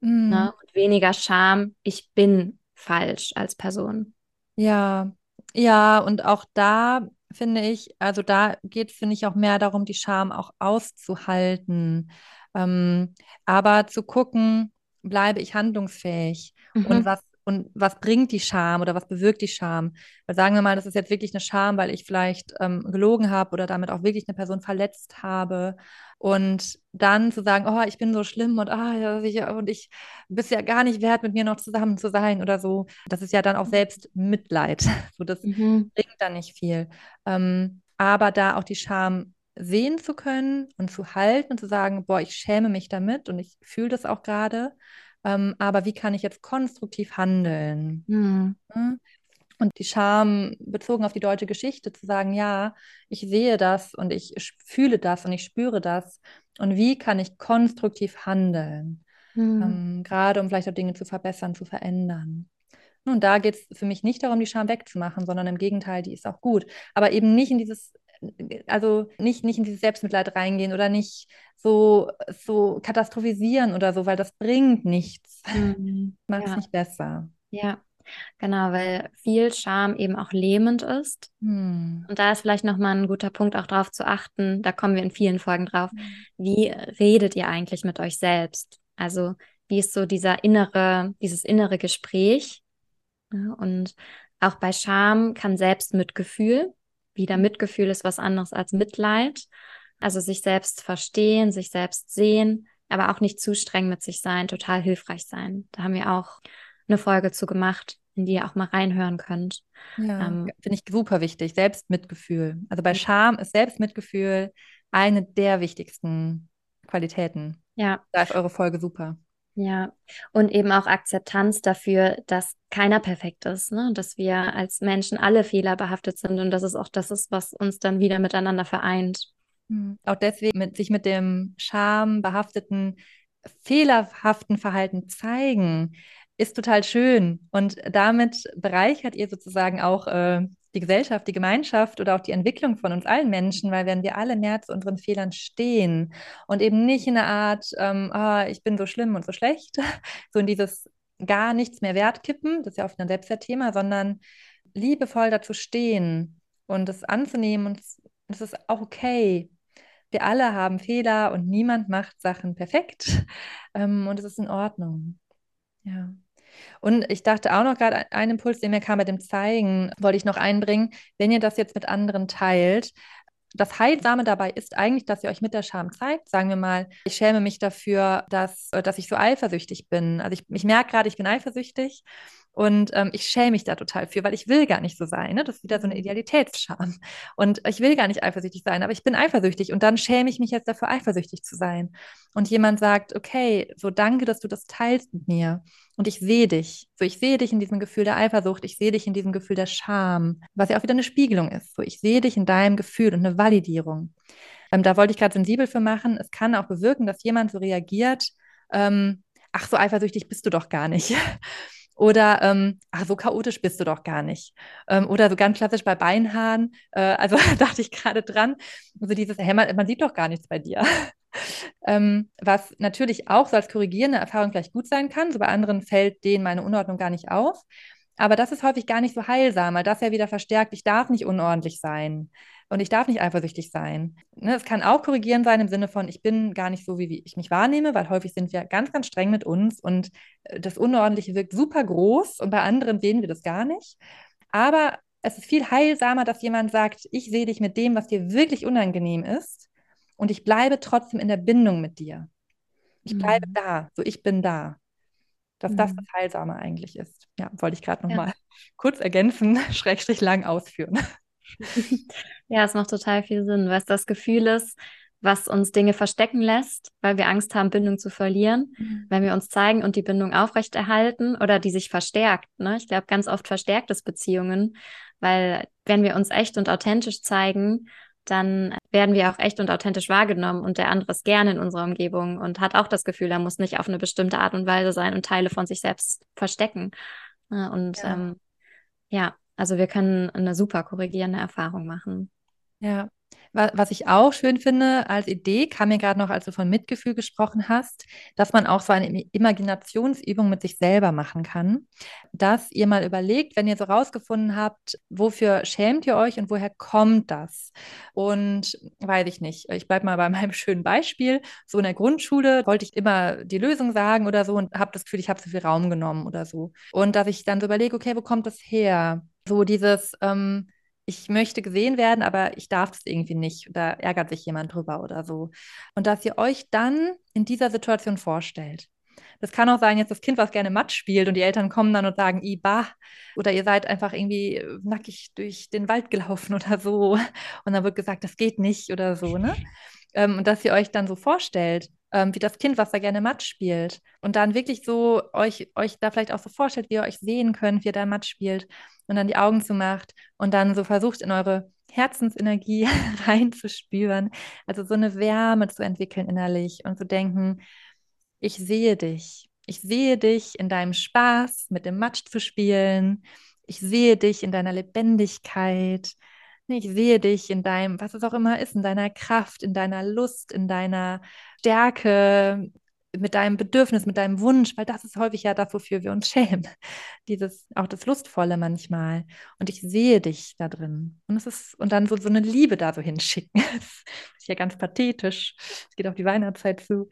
Mhm. Ne? Und weniger Scham, ich bin falsch als Person. Ja, ja, und auch da finde ich, also da geht, finde ich, auch mehr darum, die Scham auch auszuhalten. Ähm, aber zu gucken, bleibe ich handlungsfähig mhm. und was und was bringt die Scham oder was bewirkt die Scham? Weil sagen wir mal, das ist jetzt wirklich eine Scham, weil ich vielleicht ähm, gelogen habe oder damit auch wirklich eine Person verletzt habe. Und dann zu sagen, oh, ich bin so schlimm und ah, ja, ich, und ich bist ja gar nicht wert, mit mir noch zusammen zu sein oder so. Das ist ja dann auch selbst Mitleid. So, das mhm. bringt dann nicht viel. Ähm, aber da auch die Scham sehen zu können und zu halten und zu sagen, boah, ich schäme mich damit und ich fühle das auch gerade. Ähm, aber wie kann ich jetzt konstruktiv handeln? Mhm. Und die Scham bezogen auf die deutsche Geschichte zu sagen, ja, ich sehe das und ich fühle das und ich spüre das. Und wie kann ich konstruktiv handeln? Mhm. Ähm, gerade um vielleicht auch Dinge zu verbessern, zu verändern. Und da geht es für mich nicht darum, die Scham wegzumachen, sondern im Gegenteil, die ist auch gut. Aber eben nicht in dieses also nicht, nicht in dieses Selbstmitleid reingehen oder nicht so, so katastrophisieren oder so, weil das bringt nichts. Mhm. Macht es ja. nicht besser. Ja, genau, weil viel Scham eben auch lähmend ist. Mhm. Und da ist vielleicht nochmal ein guter Punkt, auch darauf zu achten, da kommen wir in vielen Folgen drauf, mhm. wie redet ihr eigentlich mit euch selbst? Also wie ist so dieser innere, dieses innere Gespräch? Und auch bei Scham kann Selbstmitgefühl wieder Mitgefühl ist was anderes als Mitleid. Also sich selbst verstehen, sich selbst sehen, aber auch nicht zu streng mit sich sein, total hilfreich sein. Da haben wir auch eine Folge zu gemacht, in die ihr auch mal reinhören könnt. Ja, ähm, finde ich super wichtig. Selbstmitgefühl. Also bei Scham ist Selbstmitgefühl eine der wichtigsten Qualitäten. Ja. Da ist eure Folge super. Ja, und eben auch Akzeptanz dafür, dass keiner perfekt ist, ne? dass wir als Menschen alle fehlerbehaftet sind und dass es auch das ist, was uns dann wieder miteinander vereint. Mhm. Auch deswegen mit, sich mit dem schambehafteten, fehlerhaften Verhalten zeigen, ist total schön. Und damit bereichert ihr sozusagen auch äh, die Gesellschaft, die Gemeinschaft oder auch die Entwicklung von uns allen Menschen, weil wenn wir alle mehr zu unseren Fehlern stehen und eben nicht in der Art, ähm, oh, ich bin so schlimm und so schlecht, so in dieses gar nichts mehr Wert kippen, das ist ja oft ein Selbstwertthema, sondern liebevoll dazu stehen und es anzunehmen und es ist auch okay. Wir alle haben Fehler und niemand macht Sachen perfekt ähm, und es ist in Ordnung. Ja. Und ich dachte auch noch gerade, ein Impuls, der mir kam mit dem Zeigen, wollte ich noch einbringen. Wenn ihr das jetzt mit anderen teilt, das Heilsame dabei ist eigentlich, dass ihr euch mit der Scham zeigt. Sagen wir mal, ich schäme mich dafür, dass, äh, dass ich so eifersüchtig bin. Also ich, ich merke gerade, ich bin eifersüchtig und ähm, ich schäme mich da total für, weil ich will gar nicht so sein. Ne? Das ist wieder so eine. Idealitätsscham. Und ich will gar nicht eifersüchtig sein, aber ich bin eifersüchtig. Und dann schäme ich mich jetzt dafür, eifersüchtig zu sein. Und jemand sagt, okay, so danke, dass du das teilst mit mir. Und ich sehe dich. So, ich sehe dich in diesem Gefühl der Eifersucht. Ich sehe dich in diesem Gefühl der Scham, was ja auch wieder eine Spiegelung ist. So, ich sehe dich in deinem Gefühl und eine Validierung. Ähm, da wollte ich gerade sensibel für machen. Es kann auch bewirken, dass jemand so reagiert, ähm, ach, so eifersüchtig bist du doch gar nicht. Oder, ähm, ach, so chaotisch bist du doch gar nicht. Ähm, oder so ganz klassisch bei Beinhaaren, äh, also dachte ich gerade dran, also dieses, hey, man, man sieht doch gar nichts bei dir. ähm, was natürlich auch so als korrigierende Erfahrung gleich gut sein kann. So bei anderen fällt denen meine Unordnung gar nicht auf. Aber das ist häufig gar nicht so heilsam, weil das ja wieder verstärkt, ich darf nicht unordentlich sein und ich darf nicht eifersüchtig sein. Ne, es kann auch korrigieren sein im Sinne von, ich bin gar nicht so, wie, ich mich wahrnehme, weil häufig sind wir ganz, ganz streng mit uns und äh, das Unordentliche wirkt super groß und bei anderen sehen wir das gar nicht. Aber es ist viel heilsamer, dass jemand sagt, ich sehe dich mit dem, was dir wirklich unangenehm ist und ich bleibe trotzdem in der Bindung mit dir. Ich bleibe mhm. da, so ich bin da dass mhm. das das Heilsame eigentlich ist. Ja, wollte ich gerade nochmal ja. kurz ergänzen, schrägstrich lang ausführen. Ja, es macht total viel Sinn, weil es das Gefühl ist, was uns Dinge verstecken lässt, weil wir Angst haben, Bindung zu verlieren, mhm. wenn wir uns zeigen und die Bindung aufrechterhalten oder die sich verstärkt. Ne? Ich glaube, ganz oft verstärkt es Beziehungen, weil wenn wir uns echt und authentisch zeigen dann werden wir auch echt und authentisch wahrgenommen und der andere ist gerne in unserer Umgebung und hat auch das Gefühl, er muss nicht auf eine bestimmte Art und Weise sein und Teile von sich selbst verstecken. Und ja, ähm, ja also wir können eine super korrigierende Erfahrung machen. Ja, Was ich auch schön finde als Idee, kam mir gerade noch, als du von Mitgefühl gesprochen hast, dass man auch so eine Imaginationsübung mit sich selber machen kann. Dass ihr mal überlegt, wenn ihr so rausgefunden habt, wofür schämt ihr euch und woher kommt das? Und weiß ich nicht, ich bleibe mal bei meinem schönen Beispiel. So in der Grundschule wollte ich immer die Lösung sagen oder so und habe das Gefühl, ich habe zu viel Raum genommen oder so. Und dass ich dann so überlege, okay, wo kommt das her? So dieses, ähm, ich möchte gesehen werden, aber ich darf es irgendwie nicht. Da ärgert sich jemand drüber oder so. Und dass ihr euch dann in dieser Situation vorstellt. Das kann auch sein, jetzt das Kind, was gerne Matsch spielt und die Eltern kommen dann und sagen, Iba, oder ihr seid einfach irgendwie nackig durch den Wald gelaufen oder so. Und dann wird gesagt, das geht nicht oder so, ne? Ähm, und dass ihr euch dann so vorstellt, ähm, wie das Kind, was da gerne Matsch spielt. Und dann wirklich so euch, euch da vielleicht auch so vorstellt, wie ihr euch sehen könnt, wie ihr da Matsch spielt und dann die Augen zumacht und dann so versucht, in eure Herzensenergie reinzuspüren, also so eine Wärme zu entwickeln innerlich und zu denken, ich sehe dich. Ich sehe dich in deinem Spaß, mit dem Matsch zu spielen. Ich sehe dich in deiner Lebendigkeit. Ich sehe dich in deinem, was es auch immer ist, in deiner Kraft, in deiner Lust, in deiner Stärke, mit deinem Bedürfnis, mit deinem Wunsch, weil das ist häufig ja das, wofür wir uns schämen. Dieses, auch das Lustvolle manchmal. Und ich sehe dich da drin. Und es ist, und dann so, so eine Liebe da so hinschicken. das ist ja ganz pathetisch. Es geht auf die Weihnachtszeit zu.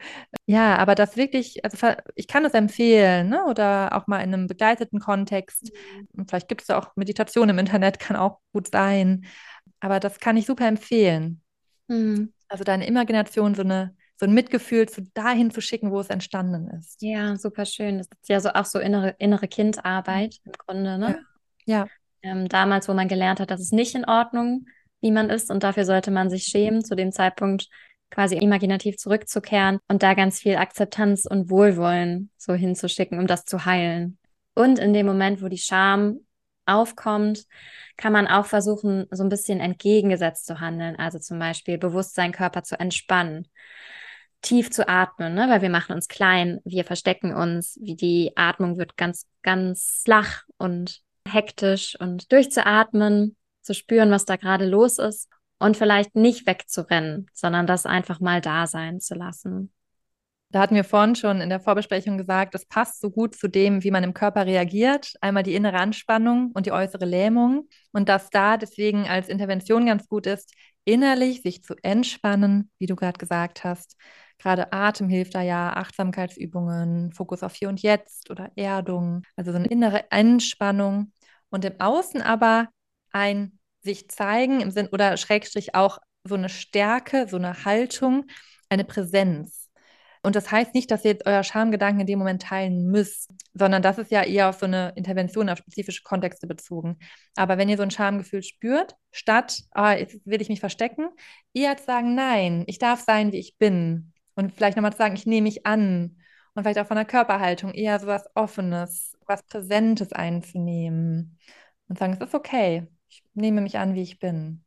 Ja, aber das wirklich, also ich kann es empfehlen, ne? Oder auch mal in einem begleiteten Kontext. Mhm. Und vielleicht gibt es auch Meditation im Internet, kann auch gut sein. Aber das kann ich super empfehlen. Mhm. Also deine Imagination, so eine so ein Mitgefühl zu dahin zu schicken, wo es entstanden ist. Ja, super schön. Das ist ja so auch so innere, innere Kindarbeit im Grunde, ne? Ja. ja. Ähm, damals, wo man gelernt hat, dass es nicht in Ordnung, wie man ist und dafür sollte man sich schämen, zu dem Zeitpunkt quasi imaginativ zurückzukehren und da ganz viel Akzeptanz und Wohlwollen so hinzuschicken, um das zu heilen. Und in dem Moment, wo die Scham aufkommt, kann man auch versuchen, so ein bisschen entgegengesetzt zu handeln. Also zum Beispiel bewusst seinen Körper zu entspannen tief zu atmen, ne? weil wir machen uns klein, wir verstecken uns, wie die Atmung wird ganz, ganz flach und hektisch und durchzuatmen, zu spüren, was da gerade los ist und vielleicht nicht wegzurennen, sondern das einfach mal da sein zu lassen. Da hatten wir vorhin schon in der Vorbesprechung gesagt, das passt so gut zu dem, wie man im Körper reagiert. Einmal die innere Anspannung und die äußere Lähmung. Und dass da deswegen als Intervention ganz gut ist, innerlich sich zu entspannen, wie du gerade gesagt hast, Gerade Atem hilft da ja, Achtsamkeitsübungen, Fokus auf Hier und Jetzt oder Erdung, also so eine innere Entspannung und im Außen aber ein sich zeigen im Sinn oder Schrägstrich auch so eine Stärke, so eine Haltung, eine Präsenz. Und das heißt nicht, dass ihr jetzt euer Schamgedanken in dem Moment teilen müsst, sondern das ist ja eher auf so eine Intervention, auf spezifische Kontexte bezogen. Aber wenn ihr so ein Schamgefühl spürt, statt, ah, jetzt will ich mich verstecken, eher zu sagen, nein, ich darf sein, wie ich bin. Und vielleicht nochmal zu sagen, ich nehme mich an. Und vielleicht auch von der Körperhaltung eher so was Offenes, was Präsentes einzunehmen. Und sagen, es ist okay. Ich nehme mich an, wie ich bin.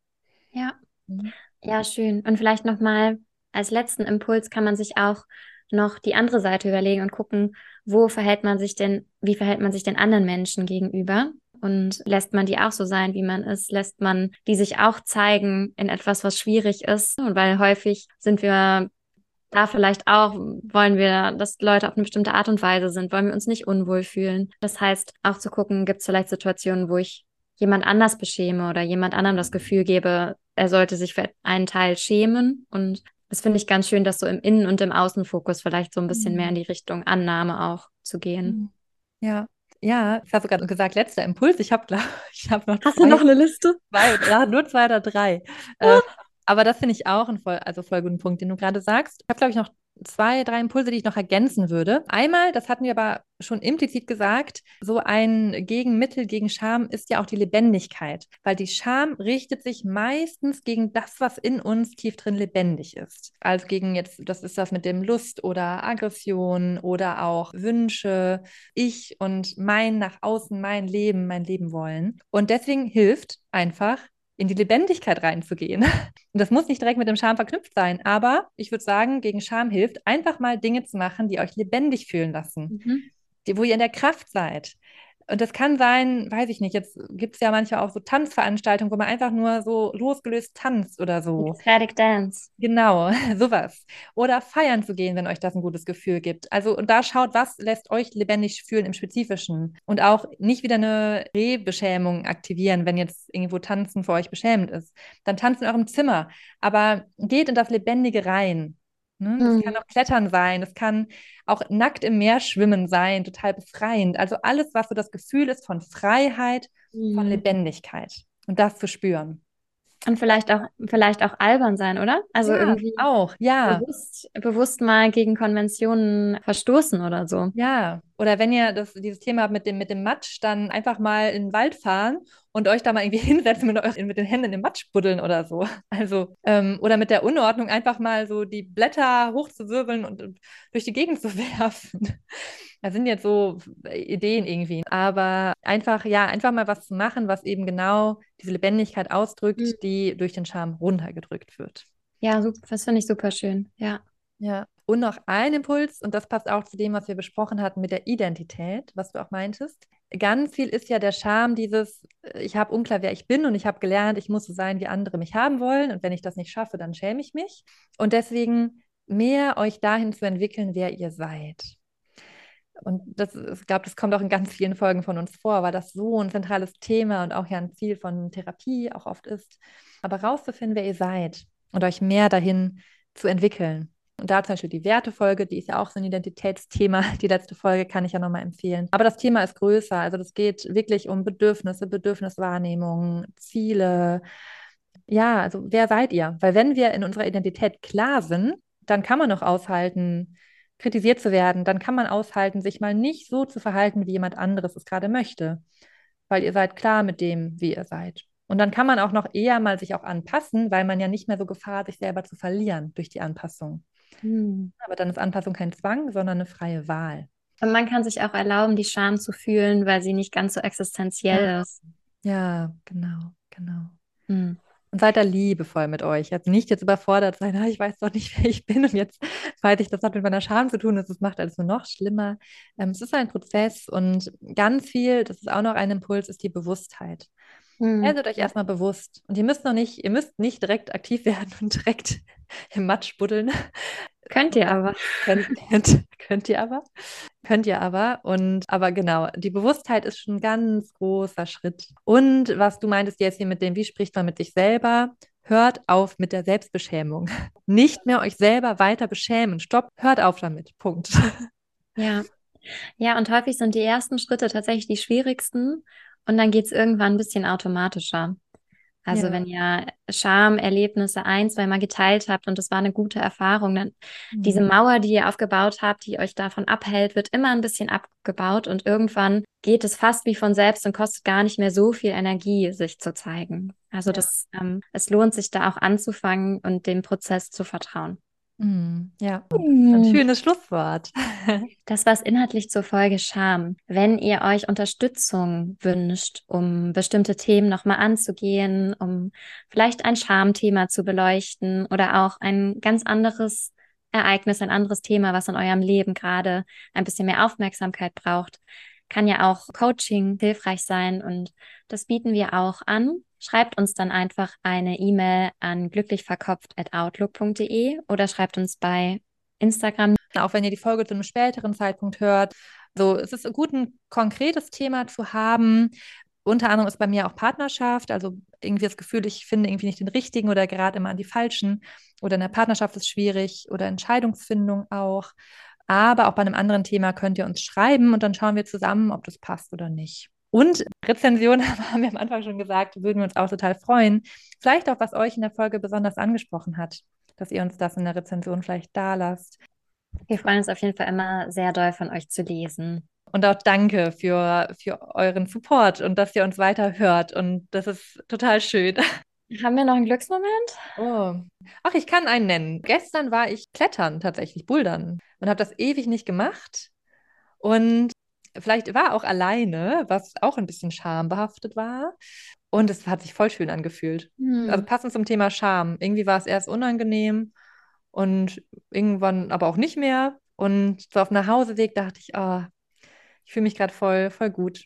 Ja. Mhm. Ja, schön. Und vielleicht nochmal als letzten Impuls kann man sich auch noch die andere Seite überlegen und gucken, wo verhält man sich denn, wie verhält man sich den anderen Menschen gegenüber? Und lässt man die auch so sein, wie man ist? Lässt man die sich auch zeigen in etwas, was schwierig ist? Und weil häufig sind wir da vielleicht auch wollen wir, dass Leute auf eine bestimmte Art und Weise sind, wollen wir uns nicht unwohl fühlen. Das heißt, auch zu gucken, gibt es vielleicht Situationen, wo ich jemand anders beschäme oder jemand anderem das Gefühl gebe, er sollte sich für einen Teil schämen. Und das finde ich ganz schön, dass so im Innen- und im Außenfokus vielleicht so ein bisschen mhm. mehr in die Richtung Annahme auch zu gehen. Mhm. Ja, ja, ich habe sogar gesagt, letzter Impuls. Ich habe, ich habe noch. Hast zwei, du noch eine Liste? Zwei, ja, nur zwei oder drei. äh, aber das finde ich auch ein voll, also voll guten Punkt, den du gerade sagst. Ich habe, glaube ich, noch zwei, drei Impulse, die ich noch ergänzen würde. Einmal, das hatten wir aber schon implizit gesagt, so ein Gegenmittel gegen Scham ist ja auch die Lebendigkeit, weil die Scham richtet sich meistens gegen das, was in uns tief drin lebendig ist. Also gegen jetzt, das ist das mit dem Lust oder Aggression oder auch Wünsche, ich und mein nach außen, mein Leben, mein Leben wollen. Und deswegen hilft einfach in die Lebendigkeit reinzugehen. Und das muss nicht direkt mit dem Scham verknüpft sein, aber ich würde sagen, gegen Scham hilft, einfach mal Dinge zu machen, die euch lebendig fühlen lassen, mhm. die, wo ihr in der Kraft seid. Und das kann sein, weiß ich nicht, jetzt gibt es ja manchmal auch so Tanzveranstaltungen, wo man einfach nur so losgelöst tanzt oder so. Ecstatic Dance. Genau, sowas. Oder feiern zu gehen, wenn euch das ein gutes Gefühl gibt. Also, und da schaut, was lässt euch lebendig fühlen im Spezifischen. Und auch nicht wieder eine Rehbeschämung aktivieren, wenn jetzt irgendwo Tanzen für euch beschämend ist. Dann tanzt in eurem Zimmer. Aber geht in das Lebendige rein. Ne? Das mhm. kann auch Klettern sein, das kann auch nackt im Meer schwimmen sein, total befreiend. Also alles, was so das Gefühl ist von Freiheit, mhm. von Lebendigkeit und das zu spüren. Und vielleicht auch, vielleicht auch albern sein, oder? Also ja, irgendwie auch, ja. Bewusst, bewusst mal gegen Konventionen verstoßen oder so. Ja. Oder wenn ihr das, dieses Thema habt mit dem, mit dem Matsch, dann einfach mal in den Wald fahren und euch da mal irgendwie hinsetzen mit, euch, mit den Händen im Matsch buddeln oder so. Also, ähm, oder mit der Unordnung einfach mal so die Blätter hochzuwirbeln und, und durch die Gegend zu werfen. Das sind jetzt so Ideen irgendwie. Aber einfach, ja, einfach mal was zu machen, was eben genau diese Lebendigkeit ausdrückt, mhm. die durch den Charme runtergedrückt wird. Ja, super, das finde ich super schön. Ja. Ja. Und noch ein Impuls, und das passt auch zu dem, was wir besprochen hatten mit der Identität, was du auch meintest. Ganz viel ist ja der Charme dieses, äh, ich habe unklar, wer ich bin und ich habe gelernt, ich muss so sein, wie andere mich haben wollen. Und wenn ich das nicht schaffe, dann schäme ich mich. Und deswegen mehr euch dahin zu entwickeln, wer ihr seid. Und das, ich glaube, das kommt auch in ganz vielen Folgen von uns vor, weil das so ein zentrales Thema und auch ja ein Ziel von Therapie auch oft ist. Aber rauszufinden, wer ihr seid und euch mehr dahin zu entwickeln. Und da zum Beispiel die Wertefolge, die ist ja auch so ein Identitätsthema. Die letzte Folge kann ich ja nochmal empfehlen. Aber das Thema ist größer. Also das geht wirklich um Bedürfnisse, Bedürfniswahrnehmung, Ziele. Ja, also wer seid ihr? Weil wenn wir in unserer Identität klar sind, dann kann man noch aushalten, kritisiert zu werden, dann kann man aushalten, sich mal nicht so zu verhalten, wie jemand anderes es gerade möchte, weil ihr seid klar mit dem, wie ihr seid. Und dann kann man auch noch eher mal sich auch anpassen, weil man ja nicht mehr so Gefahr, sich selber zu verlieren durch die Anpassung. Hm. Aber dann ist Anpassung kein Zwang, sondern eine freie Wahl. Und man kann sich auch erlauben, die Scham zu fühlen, weil sie nicht ganz so existenziell ja. ist. Ja, genau, genau. Hm. Und seid da liebevoll mit euch. Jetzt nicht jetzt überfordert sein, ah, ich weiß doch nicht, wer ich bin und jetzt weiß ich, das hat mit meiner Scham zu tun, das macht alles nur noch schlimmer. Ähm, es ist ein Prozess und ganz viel, das ist auch noch ein Impuls, ist die Bewusstheit. Mhm. Werdet euch erstmal bewusst. Und ihr müsst noch nicht, ihr müsst nicht direkt aktiv werden und direkt im Matsch buddeln. Könnt ihr aber. Könnt, könnt, ihr aber. Könnt ihr aber. Und aber genau, die Bewusstheit ist schon ein ganz großer Schritt. Und was du meintest jetzt hier mit dem, wie spricht man mit sich selber? Hört auf mit der Selbstbeschämung. Nicht mehr euch selber weiter beschämen. Stopp, hört auf damit. Punkt. Ja. Ja, und häufig sind die ersten Schritte tatsächlich die schwierigsten. Und dann geht es irgendwann ein bisschen automatischer. Also ja. wenn ihr Schamerlebnisse ein, zweimal geteilt habt und das war eine gute Erfahrung, dann mhm. diese Mauer, die ihr aufgebaut habt, die euch davon abhält, wird immer ein bisschen abgebaut und irgendwann geht es fast wie von selbst und kostet gar nicht mehr so viel Energie, sich zu zeigen. Also ja. das, ähm, es lohnt sich da auch anzufangen und dem Prozess zu vertrauen. Mm, ja, ein mm. schönes Schlusswort. Das war es inhaltlich zur Folge Scham. Wenn ihr euch Unterstützung wünscht, um bestimmte Themen nochmal anzugehen, um vielleicht ein Schamthema zu beleuchten oder auch ein ganz anderes Ereignis, ein anderes Thema, was in eurem Leben gerade ein bisschen mehr Aufmerksamkeit braucht, kann ja auch Coaching hilfreich sein und das bieten wir auch an. Schreibt uns dann einfach eine E-Mail an glücklichverkopft.outlook.de oder schreibt uns bei Instagram. Auch wenn ihr die Folge zu einem späteren Zeitpunkt hört. So, es ist gut, ein konkretes Thema zu haben. Unter anderem ist bei mir auch Partnerschaft, also irgendwie das Gefühl, ich finde irgendwie nicht den richtigen oder gerade immer an die falschen. Oder in der Partnerschaft ist schwierig oder Entscheidungsfindung auch. Aber auch bei einem anderen Thema könnt ihr uns schreiben und dann schauen wir zusammen, ob das passt oder nicht. Und Rezensionen haben wir am Anfang schon gesagt, würden wir uns auch total freuen. Vielleicht auch, was euch in der Folge besonders angesprochen hat, dass ihr uns das in der Rezension vielleicht da lasst. Wir freuen uns auf jeden Fall immer sehr doll von euch zu lesen. Und auch danke für, für euren Support und dass ihr uns weiter hört. Und das ist total schön. Haben wir noch einen Glücksmoment? Oh. Ach, ich kann einen nennen. Gestern war ich klettern, tatsächlich, bouldern. Und habe das ewig nicht gemacht. Und vielleicht war auch alleine, was auch ein bisschen schambehaftet war. Und es hat sich voll schön angefühlt. Hm. Also passend zum Thema Scham. Irgendwie war es erst unangenehm und irgendwann aber auch nicht mehr. Und so auf dem Nachhauseweg dachte ich, oh, ich fühle mich gerade voll, voll gut.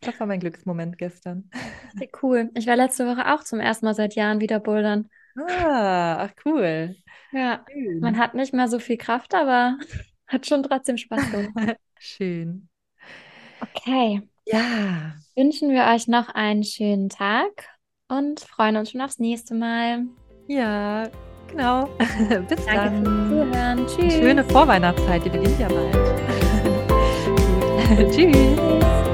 Das war mein Glücksmoment gestern. Richtig cool. Ich war letzte Woche auch zum ersten Mal seit Jahren wieder bouldern. Ah, ach cool. Ja, Schön. man hat nicht mehr so viel Kraft, aber hat schon trotzdem Spaß gemacht. Schön. Okay. Ja. Wünschen wir euch noch einen schönen Tag und freuen uns schon aufs nächste Mal. Ja, genau. Bis Danke dann. fürs Zuhören. Tschüss. Schöne Vorweihnachtszeit, die beginnt ja bald. Tschüss.